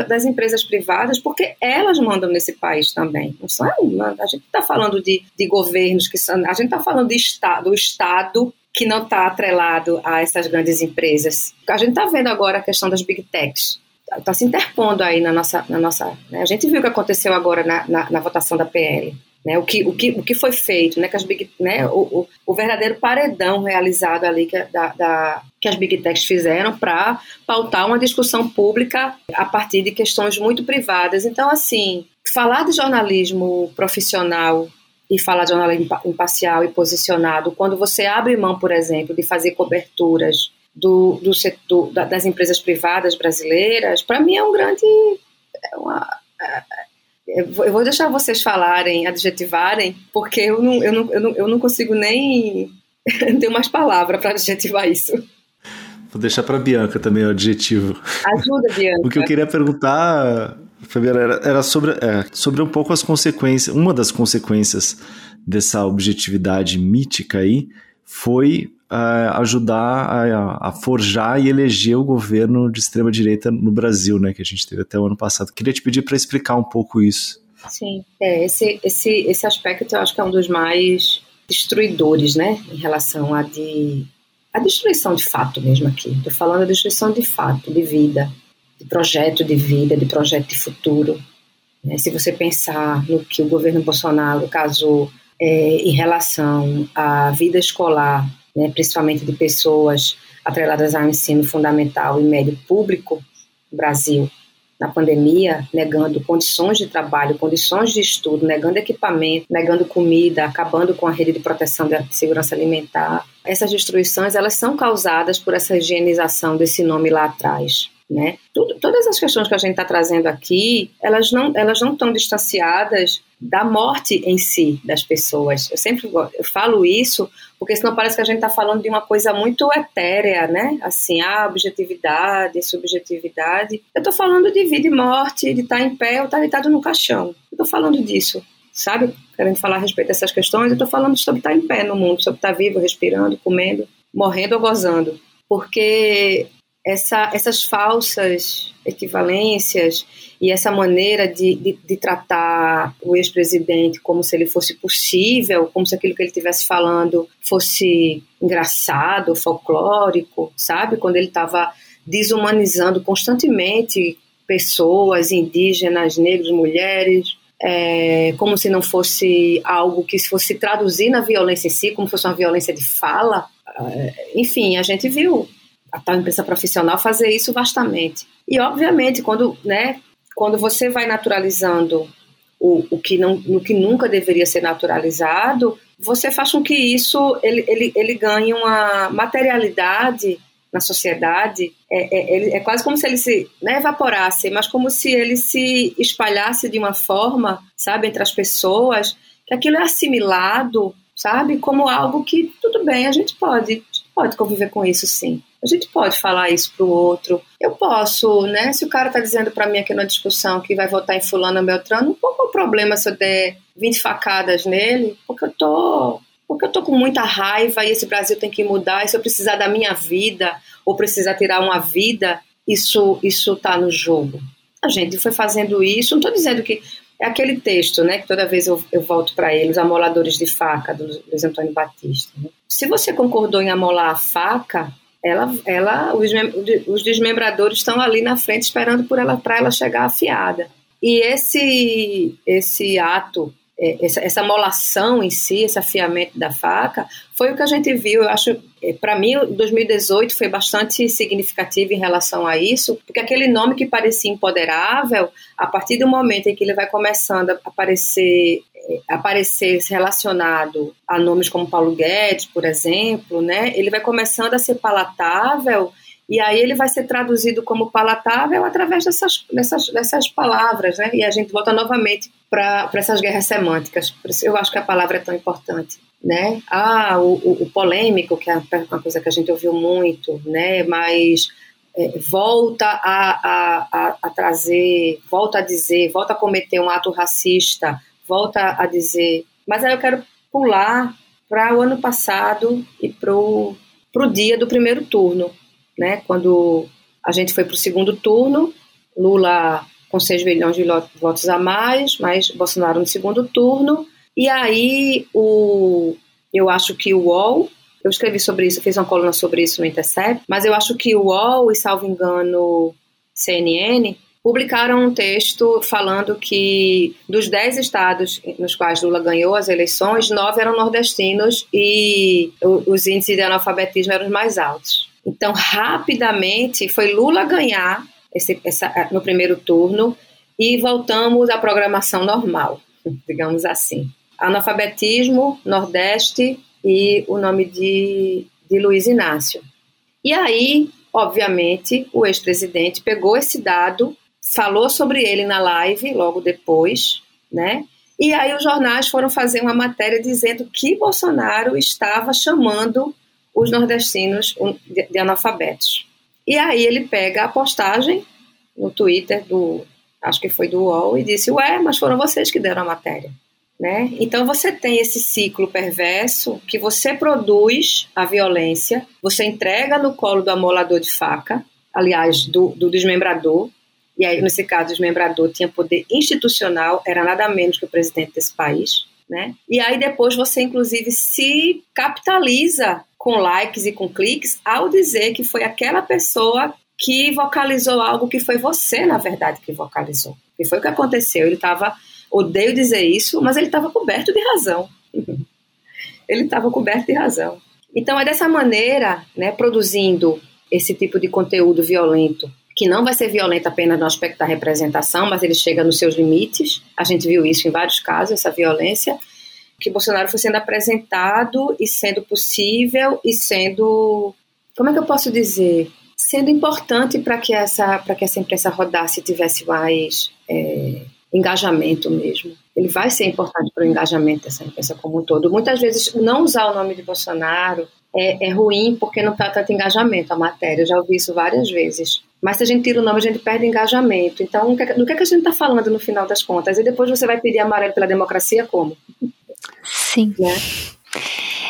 das empresas privadas, porque elas mandam nesse país também. Não são, a gente está falando de, de governos que são. A gente está falando de estado, do Estado que não está atrelado a essas grandes empresas. A gente está vendo agora a questão das big techs, está tá se interpondo aí na nossa, na nossa. Né? A gente viu o que aconteceu agora na, na, na votação da PL. Né, o, que, o, que, o que foi feito, né, que as big, né, o, o, o verdadeiro paredão realizado ali que, da, da, que as Big Techs fizeram para pautar uma discussão pública a partir de questões muito privadas. Então, assim, falar de jornalismo profissional e falar de jornalismo imparcial e posicionado, quando você abre mão, por exemplo, de fazer coberturas do, do setor das empresas privadas brasileiras, para mim é um grande. É uma, é, eu vou deixar vocês falarem, adjetivarem, porque eu não, eu não, eu não, eu não consigo nem. [laughs] tenho mais palavra para adjetivar isso. Vou deixar para Bianca também o adjetivo. Ajuda, Bianca. [laughs] o que eu queria perguntar, Fabiana, era, era sobre, é, sobre um pouco as consequências. Uma das consequências dessa objetividade mítica aí foi uh, ajudar a, a, forjar e eleger o governo de extrema direita no Brasil, né, que a gente teve até o ano passado. Queria te pedir para explicar um pouco isso. Sim, é, esse, esse, esse aspecto eu acho que é um dos mais destruidores, né, em relação a de a destruição de fato mesmo aqui. Estou falando da destruição de fato, de vida, de projeto de vida, de projeto de futuro. Né? Se você pensar no que o governo Bolsonaro casou é, em relação à vida escolar né, principalmente de pessoas atreladas ao ensino fundamental e médio público no Brasil, na pandemia, negando condições de trabalho, condições de estudo, negando equipamento, negando comida, acabando com a rede de proteção da segurança alimentar. Essas destruições, elas são causadas por essa higienização desse nome lá atrás. Né? Tudo, todas as questões que a gente está trazendo aqui, elas não elas não estão distanciadas da morte em si das pessoas. Eu sempre eu falo isso porque senão parece que a gente está falando de uma coisa muito etérea, né? Assim, a objetividade, subjetividade. Eu estou falando de vida e morte, de estar tá em pé ou estar tá deitado no caixão. Eu estou falando disso, sabe? Querendo falar a respeito dessas questões, eu estou falando sobre estar tá em pé no mundo, sobre estar vivo, respirando, comendo, morrendo ou gozando. Porque essa, essas falsas equivalências e essa maneira de, de, de tratar o ex-presidente como se ele fosse possível, como se aquilo que ele estivesse falando fosse engraçado, folclórico, sabe? Quando ele estava desumanizando constantemente pessoas indígenas, negros, mulheres, é, como se não fosse algo que se fosse traduzir na violência em si, como fosse uma violência de fala. É, enfim, a gente viu a tal imprensa profissional fazer isso vastamente. E, obviamente, quando, né, quando você vai naturalizando o, o, que não, o que nunca deveria ser naturalizado, você faz com que isso ele, ele, ele ganhe uma materialidade na sociedade. É, é, é quase como se ele se né, evaporasse, mas como se ele se espalhasse de uma forma, sabe, entre as pessoas, que aquilo é assimilado, sabe, como algo que tudo bem, a gente pode, pode conviver com isso sim. A gente pode falar isso pro outro. Eu posso, né? Se o cara tá dizendo para mim aqui na discussão que vai votar em fulano ou Beltrano, qual é o problema se eu der 20 facadas nele? Porque eu tô porque eu tô com muita raiva e esse Brasil tem que mudar, e se eu precisar da minha vida ou precisar tirar uma vida, isso isso tá no jogo. A gente foi fazendo isso, não estou dizendo que é aquele texto, né, que toda vez eu, eu volto para ele, os amoladores de faca, do Luiz Antônio Batista. Né? Se você concordou em amolar a faca, ela, ela os, os desmembradores estão ali na frente esperando por ela para ela chegar afiada. E esse esse ato, é, essa, essa molação em si, esse afiamento da faca, foi o que a gente viu. Eu acho, é, para mim, 2018 foi bastante significativo em relação a isso, porque aquele nome que parecia empoderável, a partir do momento em que ele vai começando a aparecer aparecer relacionado a nomes como Paulo Guedes, por exemplo, né, ele vai começando a ser palatável e aí ele vai ser traduzido como palatável através dessas, dessas, dessas palavras, né? E a gente volta novamente para essas guerras semânticas. Por isso eu acho que a palavra é tão importante, né? Ah, o, o, o polêmico, que é uma coisa que a gente ouviu muito, né? Mas é, volta a, a, a, a trazer, volta a dizer, volta a cometer um ato racista, volta a dizer. Mas aí eu quero pular para o ano passado e para o dia do primeiro turno, né? Quando a gente foi para o segundo turno, Lula com 6 milhões de votos a mais, mas Bolsonaro no segundo turno. E aí o, eu acho que o UOL Eu escrevi sobre isso, fiz uma coluna sobre isso no Intercept, mas eu acho que o UOL e, salvo engano, CNN publicaram um texto falando que dos 10 estados nos quais Lula ganhou as eleições, nove eram nordestinos e os índices de analfabetismo eram os mais altos. Então, rapidamente, foi Lula ganhar esse, essa, no primeiro turno e voltamos à programação normal, [laughs] digamos assim. Analfabetismo, Nordeste e o nome de, de Luiz Inácio. E aí, obviamente, o ex-presidente pegou esse dado falou sobre ele na live logo depois, né? E aí os jornais foram fazer uma matéria dizendo que Bolsonaro estava chamando os nordestinos de analfabetos. E aí ele pega a postagem no Twitter do, acho que foi do UOL, e disse, ué, mas foram vocês que deram a matéria. Né? Então você tem esse ciclo perverso que você produz a violência, você entrega no colo do amolador de faca, aliás, do, do desmembrador, e aí, nesse caso, o desmembrador tinha poder institucional, era nada menos que o presidente desse país, né? E aí depois você, inclusive, se capitaliza com likes e com cliques ao dizer que foi aquela pessoa que vocalizou algo que foi você, na verdade, que vocalizou. E foi o que aconteceu. Ele estava, odeio dizer isso, mas ele estava coberto de razão. [laughs] ele estava coberto de razão. Então é dessa maneira, né, produzindo esse tipo de conteúdo violento que não vai ser violenta apenas no aspecto da representação, mas ele chega nos seus limites. A gente viu isso em vários casos, essa violência, que Bolsonaro foi sendo apresentado e sendo possível e sendo, como é que eu posso dizer, sendo importante para que essa para que essa imprensa rodasse e tivesse mais é, engajamento mesmo. Ele vai ser importante para o engajamento dessa imprensa como um todo. Muitas vezes não usar o nome de Bolsonaro é, é ruim porque não está tanto engajamento a matéria. Eu já ouvi isso várias vezes. Mas se a gente tira o nome, a gente perde engajamento. Então, do que, é que a gente está falando no final das contas? E depois você vai pedir amarelo pela democracia como? Sim. Né?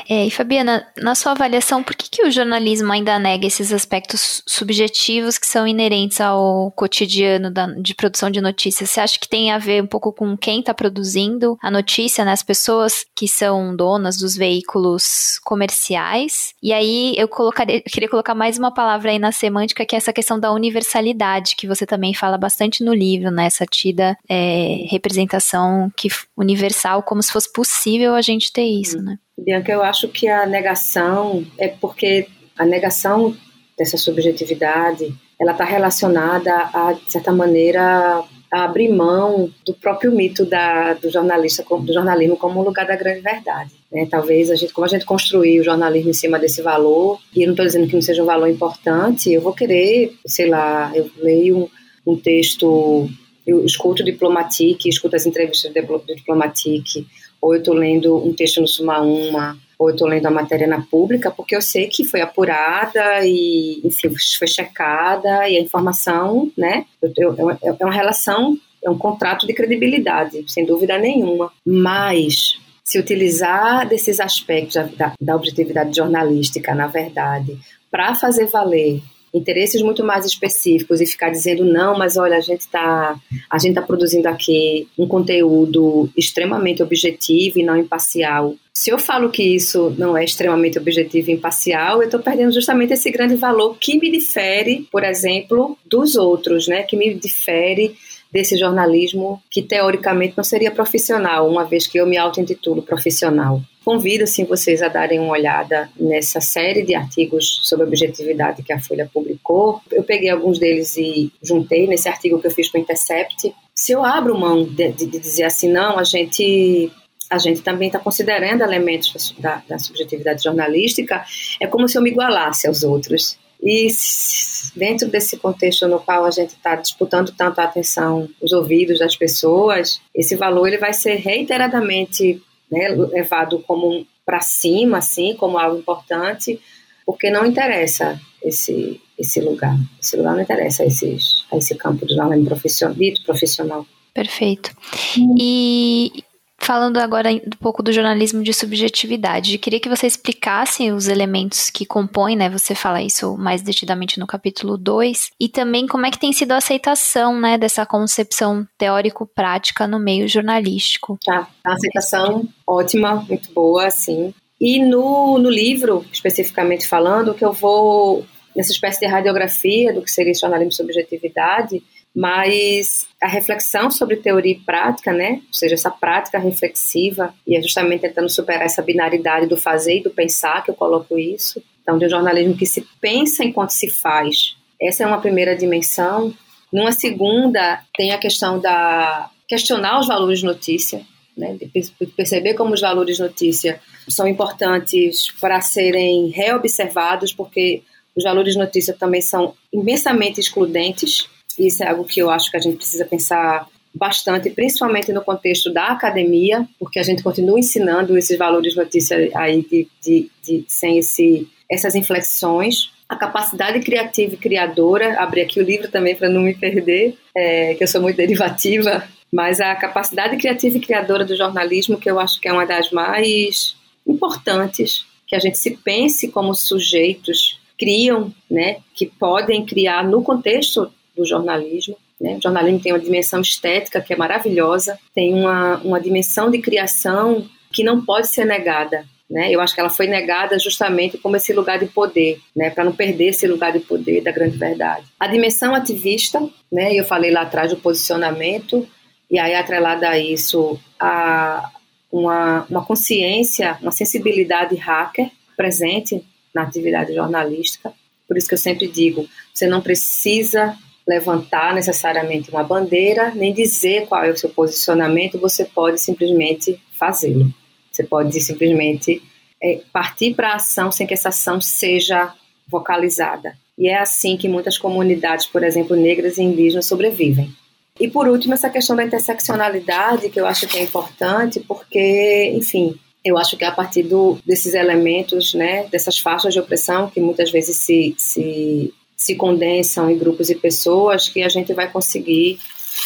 É, e Fabiana, na sua avaliação, por que, que o jornalismo ainda nega esses aspectos subjetivos que são inerentes ao cotidiano da, de produção de notícias? Você acha que tem a ver um pouco com quem está produzindo a notícia, né? As pessoas que são donas dos veículos comerciais? E aí eu colocaria, eu queria colocar mais uma palavra aí na semântica, que é essa questão da universalidade, que você também fala bastante no livro, né? Essa tida é, representação que universal, como se fosse possível a gente ter isso, né? Bianca, eu acho que a negação é porque a negação dessa subjetividade ela está relacionada a, de certa maneira, a abrir mão do próprio mito da, do jornalista, do jornalismo como um lugar da grande verdade. Né? Talvez a gente, como a gente construiu o jornalismo em cima desse valor, e eu não estou dizendo que não seja um valor importante, eu vou querer, sei lá, eu leio um, um texto, eu escuto Diplomatique, escuto as entrevistas do Diplomatique, ou eu estou lendo um texto no Suma Uma, ou eu estou lendo a matéria na pública, porque eu sei que foi apurada e, enfim, foi checada e a informação, né, eu, eu, é, é uma relação, é um contrato de credibilidade, sem dúvida nenhuma. Mas se utilizar desses aspectos da, da objetividade jornalística, na verdade, para fazer valer interesses muito mais específicos e ficar dizendo não, mas olha, a gente está a gente tá produzindo aqui um conteúdo extremamente objetivo e não imparcial. Se eu falo que isso não é extremamente objetivo e imparcial, eu estou perdendo justamente esse grande valor que me difere, por exemplo, dos outros, né? Que me difere desse jornalismo que teoricamente não seria profissional, uma vez que eu me auto-intitulo profissional. Convido assim vocês a darem uma olhada nessa série de artigos sobre objetividade que a Folha publicou. Eu peguei alguns deles e juntei nesse artigo que eu fiz para o Intercept. Se eu abro mão de, de, de dizer assim, não, a gente a gente também está considerando elementos da, da, subjetividade jornalística, é como se eu me igualasse aos outros. E dentro desse contexto no qual a gente está disputando tanto a atenção, os ouvidos das pessoas, esse valor ele vai ser reiteradamente né, levado como para cima, assim, como algo importante, porque não interessa esse esse lugar. Esse lugar não interessa a, esses, a esse campo do jornalismo profissional, dito profissional. Perfeito. E Falando agora um pouco do jornalismo de subjetividade, queria que você explicasse os elementos que compõem, né? Você fala isso mais detidamente no capítulo 2, e também como é que tem sido a aceitação, né, dessa concepção teórico-prática no meio jornalístico. Tá, a aceitação ótima, muito boa, sim. E no, no livro, especificamente falando, que eu vou nessa espécie de radiografia do que seria jornalismo sobre subjetividade, mas a reflexão sobre teoria e prática, né? Ou seja, essa prática reflexiva, e é justamente tentando superar essa binaridade do fazer e do pensar que eu coloco isso. Então, de um jornalismo que se pensa enquanto se faz. Essa é uma primeira dimensão. Numa segunda, tem a questão da questionar os valores notícia, né? De perceber como os valores notícia são importantes para serem reobservados, porque os valores notícia também são imensamente excludentes isso é algo que eu acho que a gente precisa pensar bastante, principalmente no contexto da academia, porque a gente continua ensinando esses valores notícia aí de, de, de sem esse, essas inflexões. A capacidade criativa e criadora, abri aqui o livro também para não me perder, é, que eu sou muito derivativa, mas a capacidade criativa e criadora do jornalismo, que eu acho que é uma das mais importantes, que a gente se pense como sujeitos criam, né, que podem criar no contexto do jornalismo. Né? O jornalismo tem uma dimensão estética que é maravilhosa, tem uma, uma dimensão de criação que não pode ser negada. Né? Eu acho que ela foi negada justamente como esse lugar de poder, né? para não perder esse lugar de poder da grande verdade. A dimensão ativista, né? eu falei lá atrás do posicionamento, e aí atrelada a isso, a uma, uma consciência, uma sensibilidade hacker presente na atividade jornalística. Por isso que eu sempre digo, você não precisa levantar necessariamente uma bandeira, nem dizer qual é o seu posicionamento, você pode simplesmente fazê-lo. Você pode simplesmente é, partir para a ação sem que essa ação seja vocalizada. E é assim que muitas comunidades, por exemplo, negras e indígenas, sobrevivem. E por último, essa questão da interseccionalidade, que eu acho que é importante, porque, enfim, eu acho que a partir do, desses elementos, né, dessas faixas de opressão que muitas vezes se, se se condensam em grupos e pessoas que a gente vai conseguir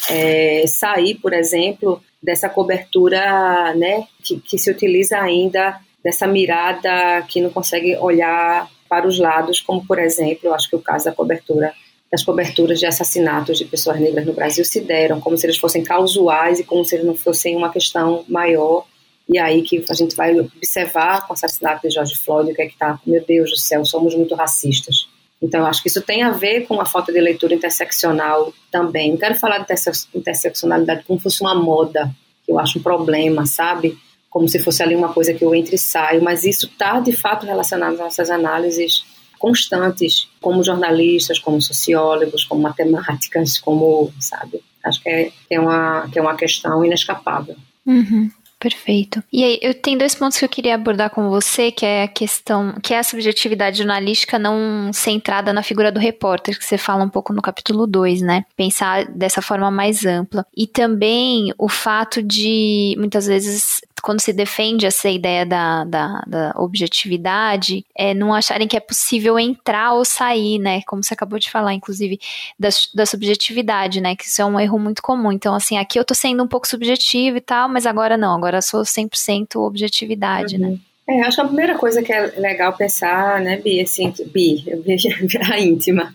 é, sair, por exemplo, dessa cobertura né, que, que se utiliza ainda dessa mirada que não consegue olhar para os lados, como por exemplo, acho que o caso da cobertura das coberturas de assassinatos de pessoas negras no Brasil se deram como se eles fossem causais e como se eles não fossem uma questão maior. E aí que a gente vai observar com o assassinato de George Floyd o que é que está, meu Deus do céu, somos muito racistas. Então, acho que isso tem a ver com a falta de leitura interseccional também. Não quero falar de interseccionalidade como se fosse uma moda, que eu acho um problema, sabe? Como se fosse ali uma coisa que eu entro e saio, mas isso está de fato relacionado às nossas análises constantes, como jornalistas, como sociólogos, como matemáticas, como, sabe? Acho que é, que é, uma, que é uma questão inescapável. Uhum. Perfeito. E aí, eu tenho dois pontos que eu queria abordar com você, que é a questão, que é a subjetividade jornalística não centrada na figura do repórter, que você fala um pouco no capítulo 2, né? Pensar dessa forma mais ampla. E também o fato de, muitas vezes, quando se defende essa ideia da, da, da, objetividade, é não acharem que é possível entrar ou sair, né? Como você acabou de falar, inclusive, da, da subjetividade, né? Que isso é um erro muito comum. Então, assim, aqui eu tô sendo um pouco subjetivo e tal, mas agora não, agora sou 100% objetividade, né? uhum. né? É, acho que a primeira coisa que é legal pensar, né, Bi, assim, Bi, [laughs] a íntima,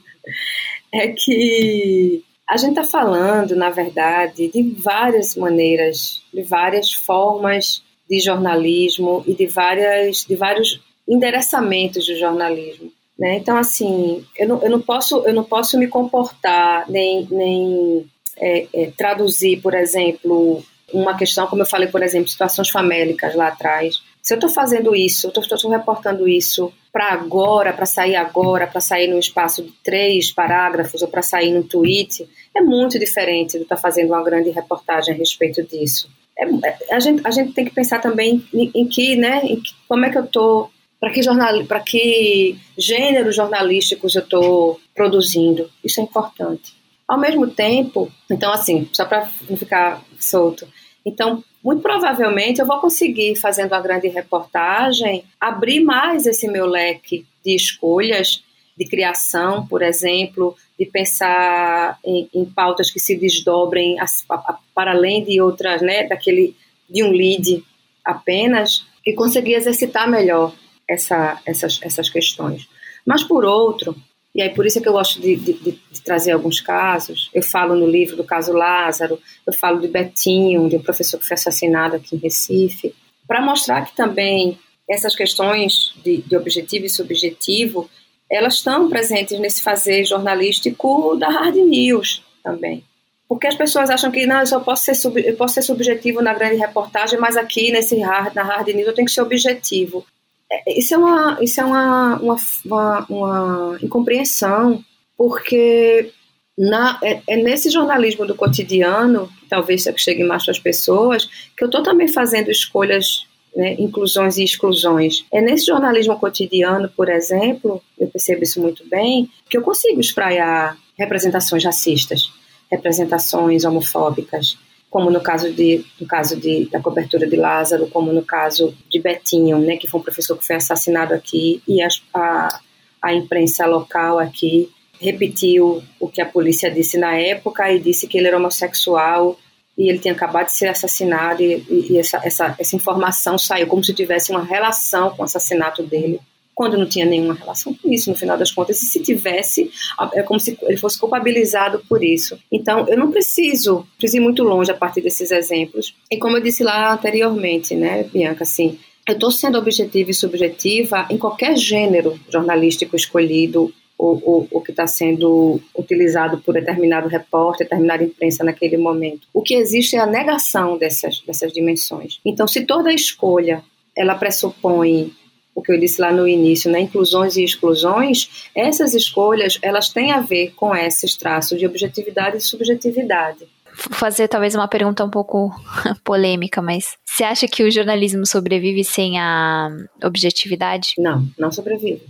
é que a gente está falando, na verdade, de várias maneiras, de várias formas de jornalismo e de, várias, de vários endereçamentos do jornalismo. Né? Então, assim, eu não, eu não, posso, eu não posso me comportar nem, nem é, é, traduzir, por exemplo, uma questão, como eu falei, por exemplo, situações famélicas lá atrás. Se eu estou fazendo isso, estou reportando isso para agora, para sair agora, para sair num espaço de três parágrafos ou para sair num tweet, é muito diferente do estar tá fazendo uma grande reportagem a respeito disso. É, é, a, gente, a gente tem que pensar também em, em que, né, em que, como é que eu estou, para que, jornal, que gêneros jornalísticos eu estou produzindo. Isso é importante. Ao mesmo tempo, então assim, só para não ficar solto, então muito provavelmente eu vou conseguir, fazendo uma grande reportagem, abrir mais esse meu leque de escolhas, de criação, por exemplo, de pensar em, em pautas que se desdobrem a, a, para além de outras, né, daquele de um lead apenas, e conseguir exercitar melhor essa, essas, essas questões. Mas por outro, e aí por isso é que eu gosto de, de, de, trazer alguns casos. Eu falo no livro do caso Lázaro, eu falo de Betinho, de um professor que foi assassinado aqui em Recife, para mostrar que também essas questões de, de objetivo e subjetivo, elas estão presentes nesse fazer jornalístico da hard news também. Porque as pessoas acham que não, eu só posso ser, sub, eu posso ser subjetivo na grande reportagem, mas aqui nesse hard, na hard news eu tenho que ser objetivo. É, isso é uma, isso é uma, uma, uma, uma incompreensão, porque na, é, é, nesse jornalismo do cotidiano, que talvez chegue mais para as pessoas, que eu estou também fazendo escolhas, né, inclusões e exclusões. É nesse jornalismo cotidiano, por exemplo, eu percebo isso muito bem, que eu consigo espraiar representações racistas, representações homofóbicas, como no caso de no caso de, da cobertura de Lázaro, como no caso de Betinho, né, que foi um professor que foi assassinado aqui e a, a, a imprensa local aqui repetiu o que a polícia disse na época e disse que ele era homossexual e ele tinha acabado de ser assassinado e, e essa, essa, essa informação saiu como se tivesse uma relação com o assassinato dele quando não tinha nenhuma relação com isso, no final das contas. E se tivesse, é como se ele fosse culpabilizado por isso. Então, eu não preciso, preciso ir muito longe a partir desses exemplos. E como eu disse lá anteriormente, né, Bianca, assim, eu estou sendo objetiva e subjetiva em qualquer gênero jornalístico escolhido ou, ou, que está sendo utilizado por determinado repórter, determinada imprensa naquele momento. O que existe é a negação dessas, dessas dimensões. Então, se toda escolha ela pressupõe o que eu disse lá no início, né, inclusões e exclusões, essas escolhas elas têm a ver com esses traços de objetividade e subjetividade. Fazer talvez uma pergunta um pouco [laughs] polêmica, mas você acha que o jornalismo sobrevive sem a objetividade? Não, não sobrevive.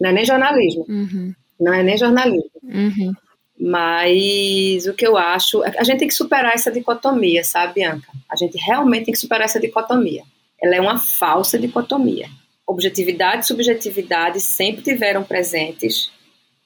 Não é nem jornalismo. Uhum. Não é nem jornalismo. Uhum. Mas o que eu acho. A gente tem que superar essa dicotomia, sabe, Bianca? A gente realmente tem que superar essa dicotomia. Ela é uma falsa dicotomia objetividade e subjetividade sempre tiveram presentes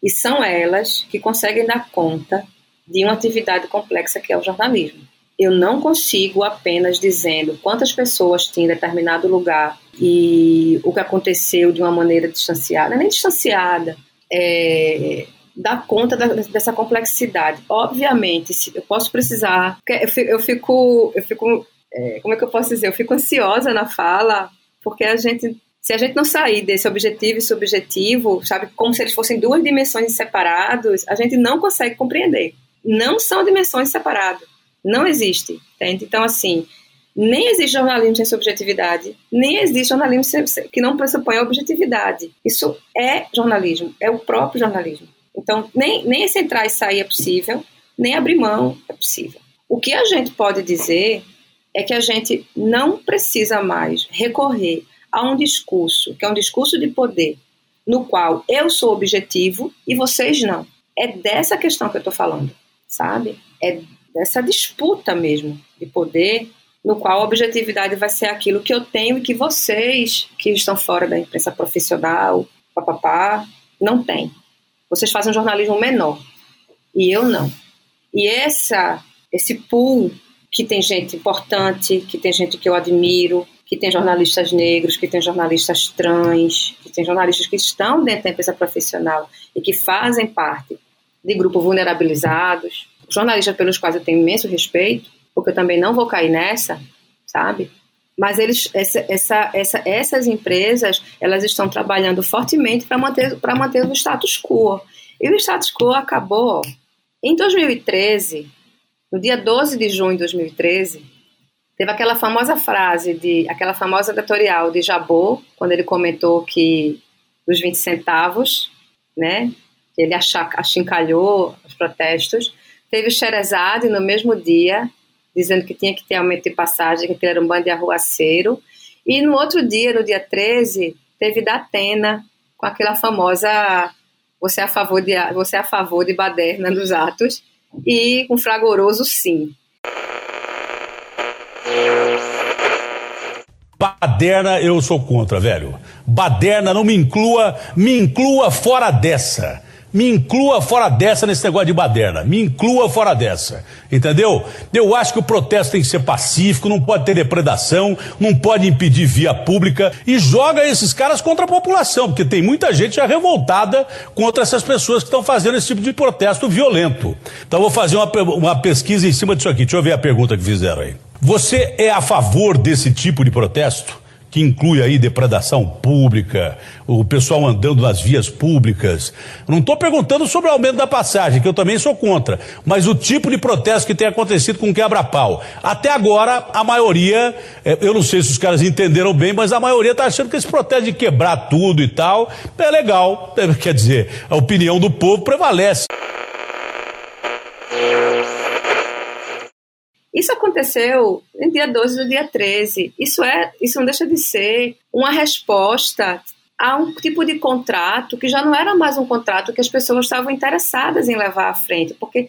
e são elas que conseguem dar conta de uma atividade complexa que é o jornalismo. Eu não consigo apenas dizendo quantas pessoas tinham determinado lugar e o que aconteceu de uma maneira distanciada, nem distanciada, é, dar conta da, dessa complexidade. Obviamente, eu posso precisar, eu fico, eu fico é, como é que eu posso dizer? Eu fico ansiosa na fala, porque a gente se a gente não sair desse objetivo e subjetivo, sabe, como se eles fossem duas dimensões separadas, a gente não consegue compreender. Não são dimensões separadas. Não existe, entende? Então, assim, nem existe jornalismo sem subjetividade, nem existe jornalismo que não pressupõe a objetividade. Isso é jornalismo, é o próprio jornalismo. Então, nem, nem esse entrar e sair é possível, nem abrir mão é possível. O que a gente pode dizer é que a gente não precisa mais recorrer a um discurso, que é um discurso de poder, no qual eu sou objetivo e vocês não. É dessa questão que eu estou falando, sabe? É dessa disputa mesmo de poder, no qual a objetividade vai ser aquilo que eu tenho e que vocês, que estão fora da imprensa profissional, papapá, não têm. Vocês fazem um jornalismo menor e eu não. E essa, esse pool que tem gente importante, que tem gente que eu admiro, que tem jornalistas negros, que tem jornalistas trans, que tem jornalistas que estão dentro da empresa profissional e que fazem parte de grupos vulnerabilizados, jornalistas pelos quais eu tenho imenso respeito, porque eu também não vou cair nessa, sabe? Mas eles, essa, essa, essa, essas empresas, elas estão trabalhando fortemente para manter, manter o status quo. E o status quo acabou em 2013, no dia 12 de junho de 2013, Teve aquela famosa frase, de aquela famosa editorial de Jabot, quando ele comentou que os 20 centavos, né, ele achincalhou os protestos. Teve Xerezade no mesmo dia, dizendo que tinha que ter aumento de passagem, que ele era um bando de arruaceiro. E no outro dia, no dia 13, teve Datena, com aquela famosa você é a favor de, você é a favor de baderna nos atos, e com fragoroso sim. Baderna eu sou contra, velho. Baderna não me inclua, me inclua fora dessa. Me inclua fora dessa nesse negócio de baderna. Me inclua fora dessa. Entendeu? Eu acho que o protesto tem que ser pacífico, não pode ter depredação, não pode impedir via pública e joga esses caras contra a população, porque tem muita gente já revoltada contra essas pessoas que estão fazendo esse tipo de protesto violento. Então vou fazer uma, uma pesquisa em cima disso aqui. Deixa eu ver a pergunta que fizeram aí. Você é a favor desse tipo de protesto? que inclui aí depredação pública, o pessoal andando nas vias públicas. Não estou perguntando sobre o aumento da passagem, que eu também sou contra, mas o tipo de protesto que tem acontecido com quebra-pau. Até agora, a maioria, é, eu não sei se os caras entenderam bem, mas a maioria está achando que esse protesto de quebrar tudo e tal é legal. [laughs] Quer dizer, a opinião do povo prevalece. Isso aconteceu no dia 12 do dia 13. Isso, é, isso não deixa de ser uma resposta a um tipo de contrato que já não era mais um contrato que as pessoas estavam interessadas em levar à frente, porque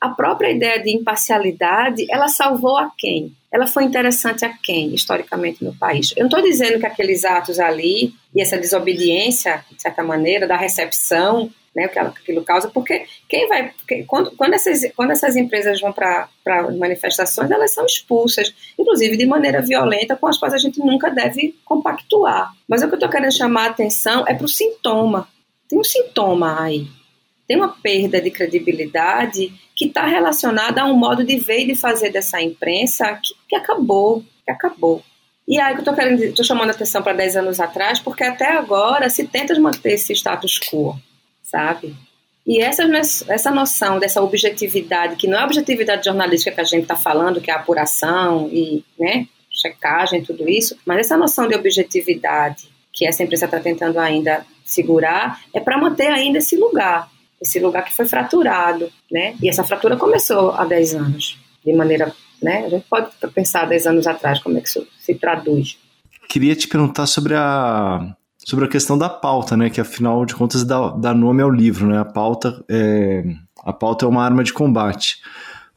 a própria ideia de imparcialidade, ela salvou a quem? Ela foi interessante a quem, historicamente, no país? Eu não estou dizendo que aqueles atos ali e essa desobediência, de certa maneira, da recepção né, o que aquilo causa, porque quem vai, quando, quando, essas, quando essas empresas vão para manifestações, elas são expulsas, inclusive de maneira violenta, com as quais a gente nunca deve compactuar. Mas o que eu estou querendo chamar a atenção é para o sintoma. Tem um sintoma aí. Tem uma perda de credibilidade que está relacionada a um modo de ver e de fazer dessa imprensa que, que acabou, que acabou. E aí que eu estou chamando a atenção para 10 anos atrás, porque até agora se tenta manter esse status quo sabe? E essa, essa noção dessa objetividade, que não é a objetividade jornalística que a gente está falando, que é a apuração e né, checagem, tudo isso, mas essa noção de objetividade que essa empresa está tentando ainda segurar é para manter ainda esse lugar, esse lugar que foi fraturado, né? E essa fratura começou há 10 anos, de maneira, né? A gente pode pensar 10 anos atrás como é que isso se traduz. Queria te perguntar sobre a sobre a questão da pauta, né? Que afinal de contas dá, dá nome ao livro, né? A pauta é, a pauta é uma arma de combate.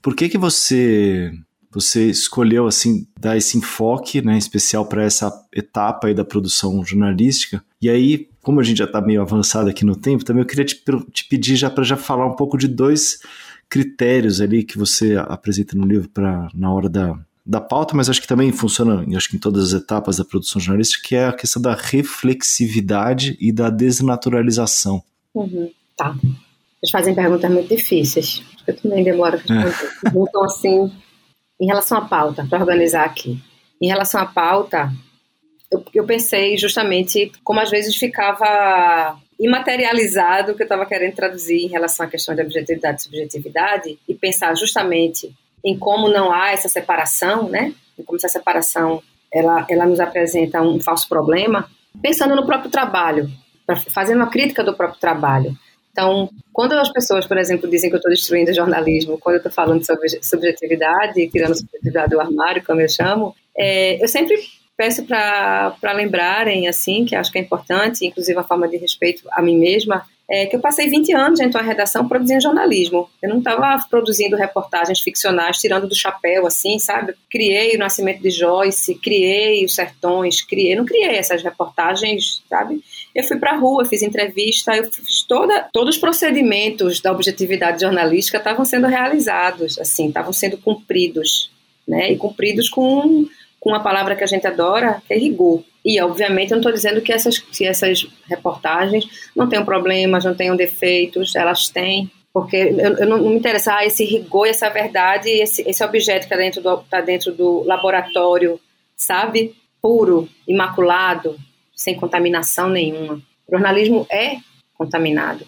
Por que que você você escolheu assim dar esse enfoque, né, especial para essa etapa aí da produção jornalística? E aí, como a gente já está meio avançado aqui no tempo, também eu queria te, te pedir já para já falar um pouco de dois critérios ali que você apresenta no livro para na hora da da pauta, mas acho que também funciona acho que em todas as etapas da produção jornalística, que é a questão da reflexividade e da desnaturalização. Uhum, tá. Vocês fazem perguntas muito difíceis, eu também demoro a responder. É. Então, assim, em relação à pauta, para organizar aqui. Em relação à pauta, eu, eu pensei justamente como às vezes ficava imaterializado o que eu estava querendo traduzir em relação à questão de objetividade e subjetividade e pensar justamente em como não há essa separação, né? Em como essa separação ela, ela nos apresenta um falso problema, pensando no próprio trabalho, fazendo uma crítica do próprio trabalho. Então, quando as pessoas, por exemplo, dizem que eu estou destruindo o jornalismo, quando eu estou falando sobre subjetividade, tirando subjetividade do armário, como eu chamo, é, eu sempre peço para lembrarem, assim, que acho que é importante, inclusive a forma de respeito a mim mesma, é que eu passei 20 anos dentro da redação produzindo jornalismo. Eu não estava produzindo reportagens ficcionais, tirando do chapéu, assim, sabe? Criei o Nascimento de Joyce, criei os Sertões, criei, não criei essas reportagens, sabe? Eu fui para a rua, fiz entrevista, eu fiz toda, todos os procedimentos da objetividade jornalística estavam sendo realizados, assim, estavam sendo cumpridos, né? E cumpridos com com uma palavra que a gente adora, que é rigor. E, obviamente, eu não estou dizendo que essas, que essas reportagens não tenham problemas, não tenham defeitos, elas têm, porque eu, eu não, não, me interessa ah, esse rigor, essa verdade, esse, esse objeto que está dentro, do, tá dentro do laboratório, sabe? Puro, imaculado, sem contaminação nenhuma. O jornalismo é contaminado.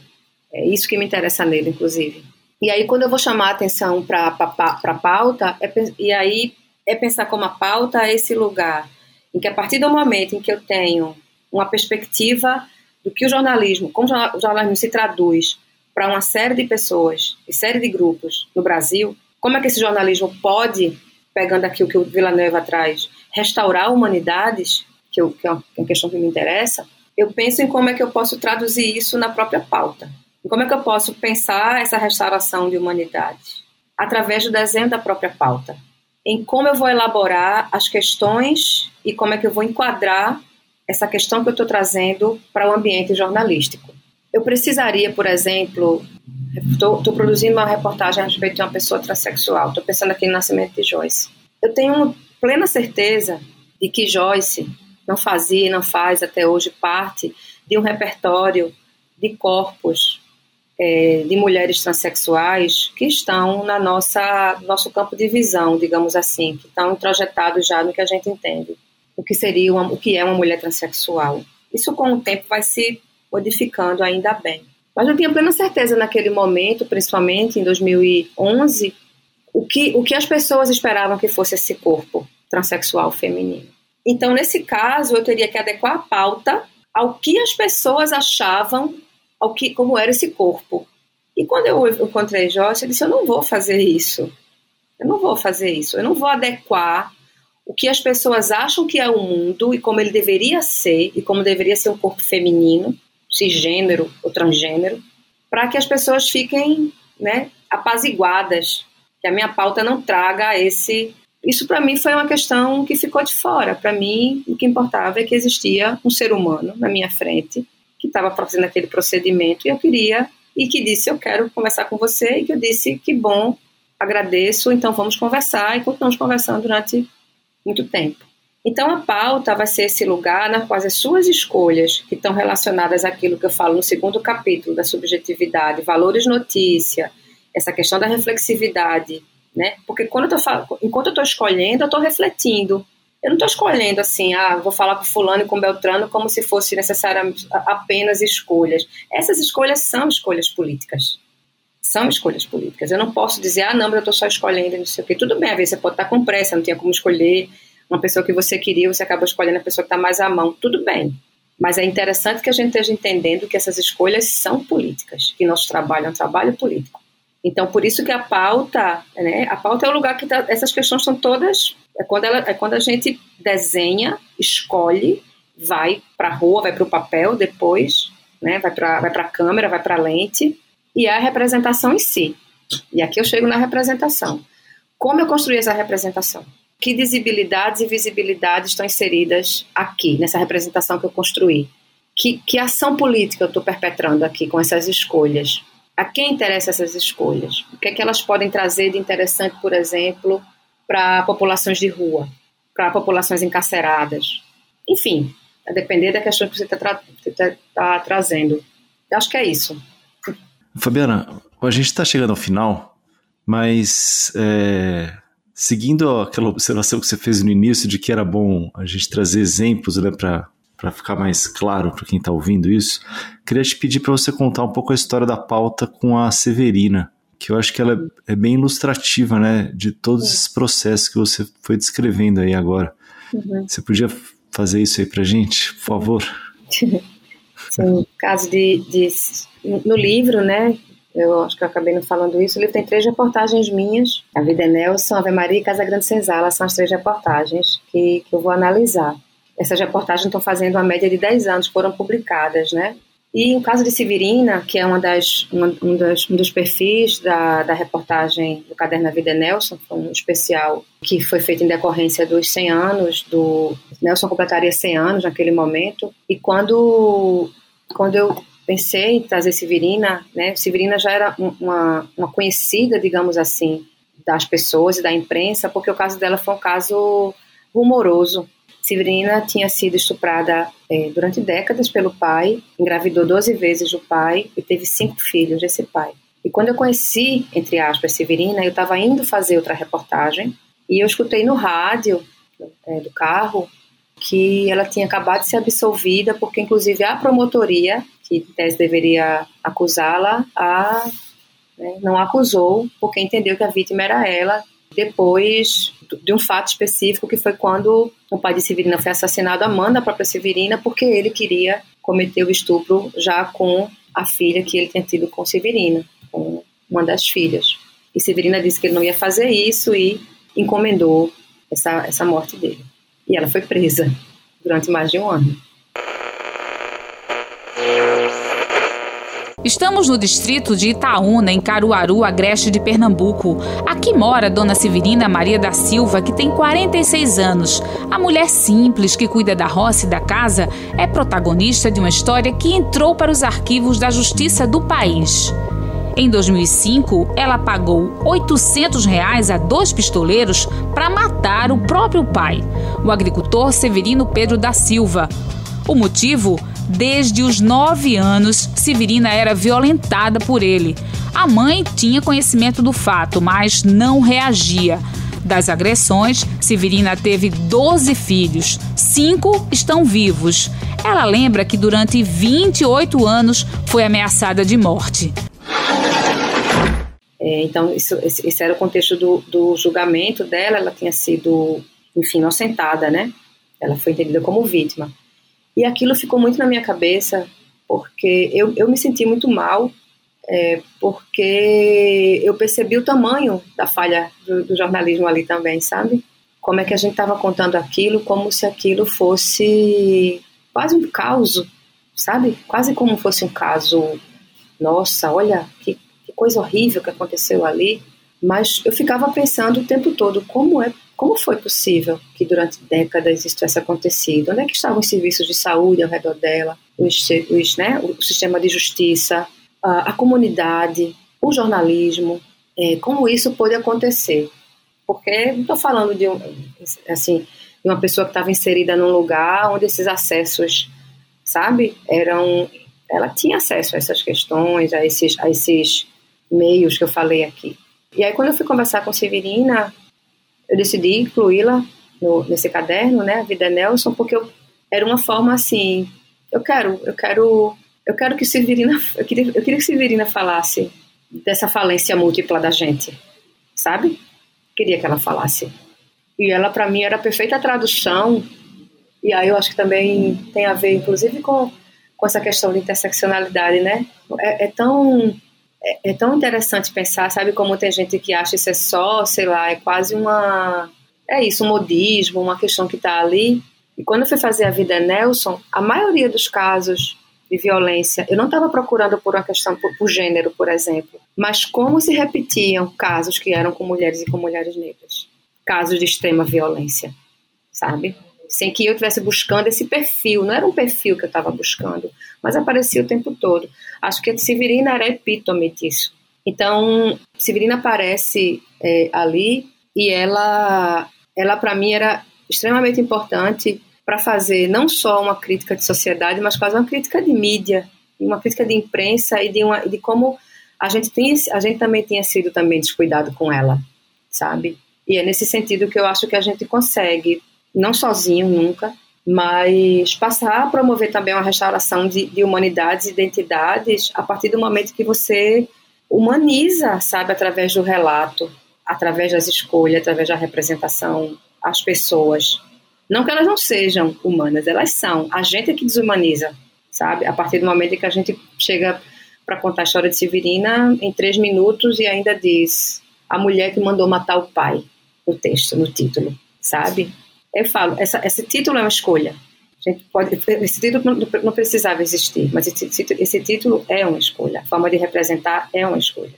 É isso que me interessa nele, inclusive. E aí, quando eu vou chamar a atenção para a pauta, é, e aí é pensar como a pauta é esse lugar em que a partir do momento em que eu tenho uma perspectiva do que o jornalismo, como o jornalismo se traduz para uma série de pessoas e série de grupos no Brasil, como é que esse jornalismo pode, pegando aqui o que o Villanova traz, restaurar humanidades, que, eu, que é uma questão que me interessa, eu penso em como é que eu posso traduzir isso na própria pauta. Como é que eu posso pensar essa restauração de humanidade? Através do desenho da própria pauta em como eu vou elaborar as questões e como é que eu vou enquadrar essa questão que eu estou trazendo para o ambiente jornalístico. Eu precisaria, por exemplo, estou produzindo uma reportagem a respeito de uma pessoa transexual, estou pensando aqui no nascimento de Joyce. Eu tenho plena certeza de que Joyce não fazia e não faz até hoje parte de um repertório de corpos é, de mulheres transexuais que estão na nossa nosso campo de visão, digamos assim, que estão introjetados já no que a gente entende. o que seria uma, o que é uma mulher transexual. Isso com o tempo vai se modificando ainda bem. Mas eu tinha plena certeza naquele momento, principalmente em 2011, o que, o que as pessoas esperavam que fosse esse corpo transexual feminino. Então, nesse caso, eu teria que adequar a pauta ao que as pessoas achavam, ao que, como era esse corpo. E quando eu encontrei Joyce, eu disse: eu não vou fazer isso. Eu não vou fazer isso. Eu não vou adequar o que as pessoas acham que é o mundo e como ele deveria ser, e como deveria ser um corpo feminino, cisgênero ou transgênero, para que as pessoas fiquem né, apaziguadas, que a minha pauta não traga esse. Isso para mim foi uma questão que ficou de fora. Para mim, o que importava é que existia um ser humano na minha frente que estava fazendo aquele procedimento e eu queria e que disse eu quero conversar com você e que eu disse que bom, agradeço, então vamos conversar e continuamos conversando durante muito tempo. Então a pauta vai ser esse lugar na qual as suas escolhas, que estão relacionadas àquilo que eu falo no segundo capítulo da subjetividade, valores notícia, essa questão da reflexividade, né? Porque quando eu tô, enquanto eu estou escolhendo, eu estou refletindo. Eu não estou escolhendo assim, ah, vou falar com fulano e com Beltrano como se fosse necessariamente apenas escolhas. Essas escolhas são escolhas políticas. São escolhas políticas. Eu não posso dizer, ah, não, mas eu estou só escolhendo, não sei o quê. Tudo bem, às vezes você pode estar com pressa, não tinha como escolher uma pessoa que você queria, você acabou escolhendo a pessoa que está mais à mão. Tudo bem. Mas é interessante que a gente esteja entendendo que essas escolhas são políticas, que nosso trabalho é um trabalho político. Então, por isso que a pauta, né, a pauta é o lugar que tá, essas questões são todas é quando, ela, é quando a gente desenha, escolhe, vai para a rua, vai para o papel depois, né, vai para vai a câmera, vai para a lente, e é a representação em si. E aqui eu chego na representação. Como eu construí essa representação? Que visibilidades e visibilidades estão inseridas aqui, nessa representação que eu construí? Que, que ação política eu estou perpetrando aqui com essas escolhas? A quem interessam essas escolhas? O que é que elas podem trazer de interessante, por exemplo, para populações de rua, para populações encarceradas. Enfim, a depender da questão que você está tra tá, tá trazendo. Eu acho que é isso. Fabiana, a gente está chegando ao final, mas é, seguindo aquela observação que você fez no início de que era bom a gente trazer exemplos né, para ficar mais claro para quem está ouvindo isso, queria te pedir para você contar um pouco a história da pauta com a Severina que eu acho que ela é bem ilustrativa, né, de todos esses processos que você foi descrevendo aí agora. Uhum. Você podia fazer isso aí pra gente, por favor? [laughs] Sim, caso de, de, no livro, né, eu acho que eu acabei não falando isso, o livro tem três reportagens minhas, A Vida é Nelson, Ave Maria e Casa Grande Senzala, são as três reportagens que, que eu vou analisar. Essas reportagens estão fazendo uma média de 10 anos, foram publicadas, né? E o caso de Severina, que é uma das, uma, um, um dos perfis da, da reportagem do Caderno da Vida Nelson, foi um especial que foi feito em decorrência dos 100 anos, do Nelson completaria 100 anos naquele momento, e quando, quando eu pensei em trazer Severina, né, Severina já era uma, uma conhecida, digamos assim, das pessoas e da imprensa, porque o caso dela foi um caso rumoroso, Severina tinha sido estuprada é, durante décadas pelo pai, engravidou 12 vezes o pai e teve cinco filhos desse pai. E quando eu conheci, entre aspas, Severina, eu estava indo fazer outra reportagem e eu escutei no rádio é, do carro que ela tinha acabado de ser absolvida, porque inclusive a promotoria, que em tese deveria acusá-la, a, né, não acusou, porque entendeu que a vítima era ela, depois de um fato específico que foi quando o pai de Severina foi assassinado a mão da própria Severina porque ele queria cometer o estupro já com a filha que ele tinha tido com Severina, com uma das filhas. E Severina disse que ele não ia fazer isso e encomendou essa, essa morte dele. E ela foi presa durante mais de um ano. Estamos no distrito de Itaúna, em Caruaru, agreste de Pernambuco. Aqui mora Dona Severina Maria da Silva, que tem 46 anos. A mulher simples que cuida da roça e da casa é protagonista de uma história que entrou para os arquivos da justiça do país. Em 2005, ela pagou 800 reais a dois pistoleiros para matar o próprio pai, o agricultor Severino Pedro da Silva. O motivo? Desde os nove anos, Severina era violentada por ele. A mãe tinha conhecimento do fato, mas não reagia. Das agressões, Severina teve 12 filhos, cinco estão vivos. Ela lembra que durante 28 anos foi ameaçada de morte. É, então, isso, esse era o contexto do, do julgamento dela. Ela tinha sido, enfim, inocentada, né? Ela foi entendida como vítima. E aquilo ficou muito na minha cabeça, porque eu, eu me senti muito mal, é, porque eu percebi o tamanho da falha do, do jornalismo ali também, sabe? Como é que a gente estava contando aquilo como se aquilo fosse quase um caos, sabe? Quase como fosse um caso. Nossa, olha que coisa horrível que aconteceu ali, mas eu ficava pensando o tempo todo como é como foi possível que durante décadas isso tivesse acontecido? Onde é que estavam os serviços de saúde ao redor dela, os, os, né, o sistema de justiça, a, a comunidade, o jornalismo? É, como isso pôde acontecer? Porque não estou falando de, um, assim, de uma pessoa que estava inserida num lugar onde esses acessos, sabe, eram. Ela tinha acesso a essas questões, a esses, a esses meios que eu falei aqui. E aí, quando eu fui conversar com Severina, eu decidi incluí-la nesse caderno, né, a Vida é Nelson, porque eu, era uma forma assim, eu quero, eu quero, eu quero que Severina, [laughs] eu queria, eu queria que Severina falasse dessa falência múltipla da gente, sabe? Queria que ela falasse. E ela, para mim, era a perfeita tradução. E aí eu acho que também tem a ver, inclusive, com, com essa questão de interseccionalidade, né? É, é tão é, é, tão interessante pensar, sabe, como tem gente que acha isso é só, sei lá, é quase uma. É isso, um modismo, uma questão que está ali. E quando eu fui fazer a vida Nelson, a maioria dos casos de violência, eu não estava procurando por uma questão, por, por gênero, por exemplo, mas como se repetiam casos que eram com mulheres e com mulheres negras. Casos de extrema violência, sabe? Sem que eu estivesse buscando esse perfil. Não era um perfil que eu estava buscando, mas aparecia o tempo todo. Acho que a Severina era epítome disso. Então, Severina aparece é, ali e ela, ela para mim era extremamente importante para fazer não só uma crítica de sociedade, mas quase uma crítica de mídia, uma crítica de imprensa e de, uma, de como a gente, tem, a gente também tinha sido também descuidado com ela, sabe? E é nesse sentido que eu acho que a gente consegue não sozinho nunca, mas passar a promover também uma restauração de, de humanidades identidades a partir do momento que você humaniza, sabe, através do relato, através das escolhas, através da representação, as pessoas. Não que elas não sejam humanas, elas são. A gente é que desumaniza, sabe? A partir do momento que a gente chega para contar a história de Severina em três minutos e ainda diz a mulher que mandou matar o pai no texto, no título, sabe? Eu falo, essa, esse título é uma escolha. A gente pode, esse título não, não precisava existir, mas esse, esse título é uma escolha. A forma de representar é uma escolha.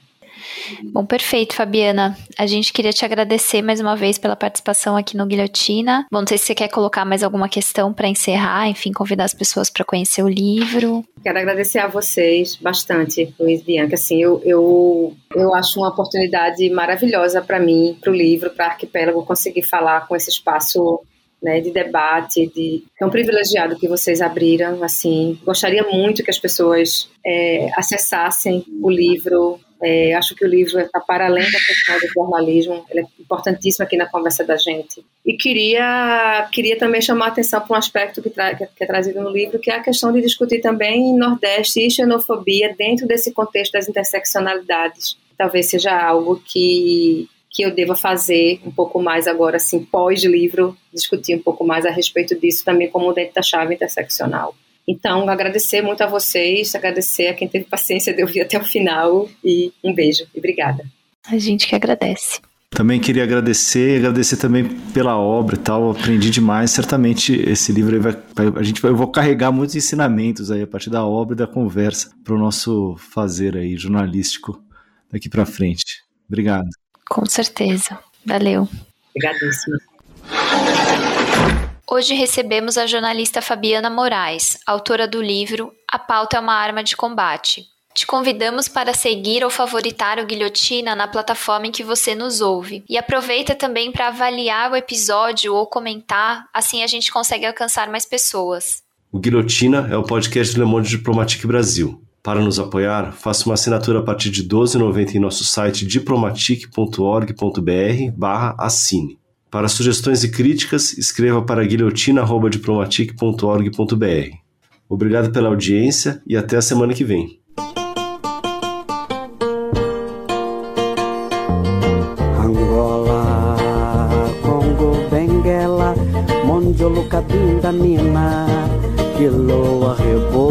Bom, perfeito, Fabiana. A gente queria te agradecer mais uma vez pela participação aqui no Guilhotina. Bom, não sei se você quer colocar mais alguma questão para encerrar, enfim, convidar as pessoas para conhecer o livro. Quero agradecer a vocês bastante, Luiz Bianca. Assim, eu, eu, eu acho uma oportunidade maravilhosa para mim, para o livro, para Arquipélago, conseguir falar com esse espaço né, de debate, de um privilegiado que vocês abriram, assim, gostaria muito que as pessoas é, acessassem o livro, é, acho que o livro está para além da questão do jornalismo, ele é importantíssimo aqui na conversa da gente. E queria, queria também chamar a atenção para um aspecto que, tra que, é trazido no livro, que é a questão de discutir também Nordeste e xenofobia dentro desse contexto das interseccionalidades. Talvez seja algo que, que eu deva fazer um pouco mais agora, assim, pós-livro, discutir um pouco mais a respeito disso também como dentro da chave interseccional. Então, agradecer muito a vocês, agradecer a quem teve paciência de ouvir até o final e um beijo e obrigada. A gente que agradece. Também queria agradecer, agradecer também pela obra e tal, aprendi demais. Certamente esse livro vai, vai, a gente vai, eu vou carregar muitos ensinamentos aí a partir da obra e da conversa para o nosso fazer aí jornalístico daqui para frente. Obrigado. Com certeza. Valeu. Obrigadíssima. Hoje recebemos a jornalista Fabiana Moraes, autora do livro A Pauta é uma Arma de Combate. Te convidamos para seguir ou favoritar o Guilhotina na plataforma em que você nos ouve. E aproveita também para avaliar o episódio ou comentar, assim a gente consegue alcançar mais pessoas. O Guilhotina é o podcast do Le Monde Diplomatique Brasil Para nos apoiar, faça uma assinatura a partir de R$ 12,90 em nosso site diplomatic.org.br barra assine. Para sugestões e críticas, escreva para guilhotina.diplomatic.org.br. Obrigado pela audiência e até a semana que vem. Angola, Congo, Benguela, Mondiolo, Cabinda, Nina, Quiloa, Rebolo.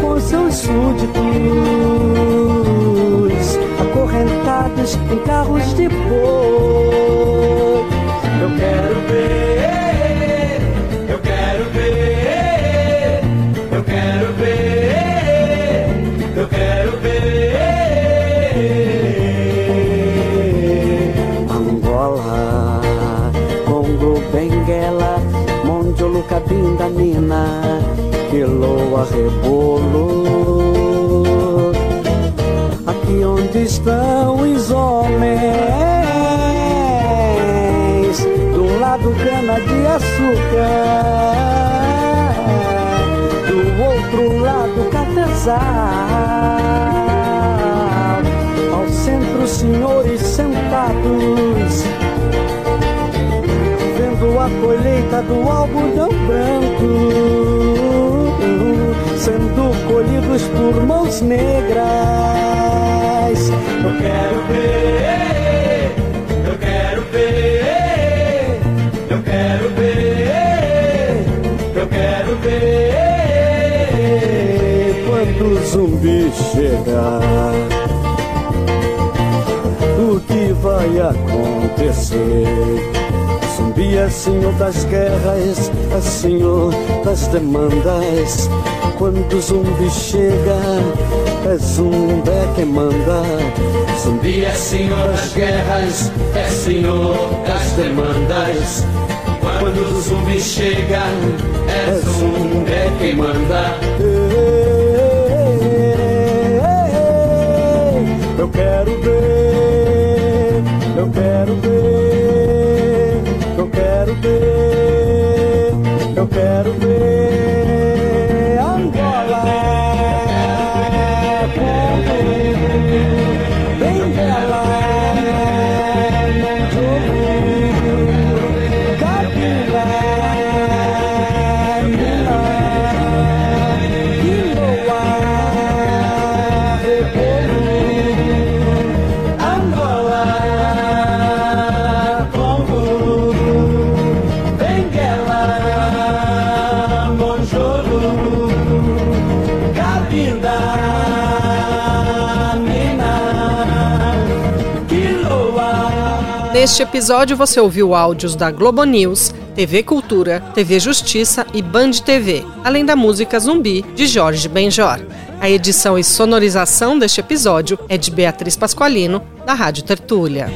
Com seus súditos Acorrentados em carros de boi Eu quero ver, eu quero ver Eu quero ver, eu quero ver. Angola Benguela, Mondiolo, Cabinda, Nina, Quiloa, Rebolo. Aqui onde estão os homens, do lado cana de açúcar, do outro lado cafezal. Ao centro, senhores sentados a colheita do algodão branco, sendo colhidos por mãos negras. Eu quero ver, eu quero ver, eu quero ver, eu quero ver. Quando o zumbi chegar, o que vai acontecer? É senhor das guerras, é senhor das demandas. Quando o zumbi chega, é zumbi quem manda. Zumbi é senhor das guerras, é senhor das demandas. Quando o zumbi chega, é zumbi quem manda. Eu quero ver, eu quero ver ver, eu quero ver Neste episódio você ouviu áudios da Globo News, TV Cultura, TV Justiça e Band TV, além da música Zumbi de Jorge Benjor. A edição e sonorização deste episódio é de Beatriz Pasqualino, da Rádio Tertúlia.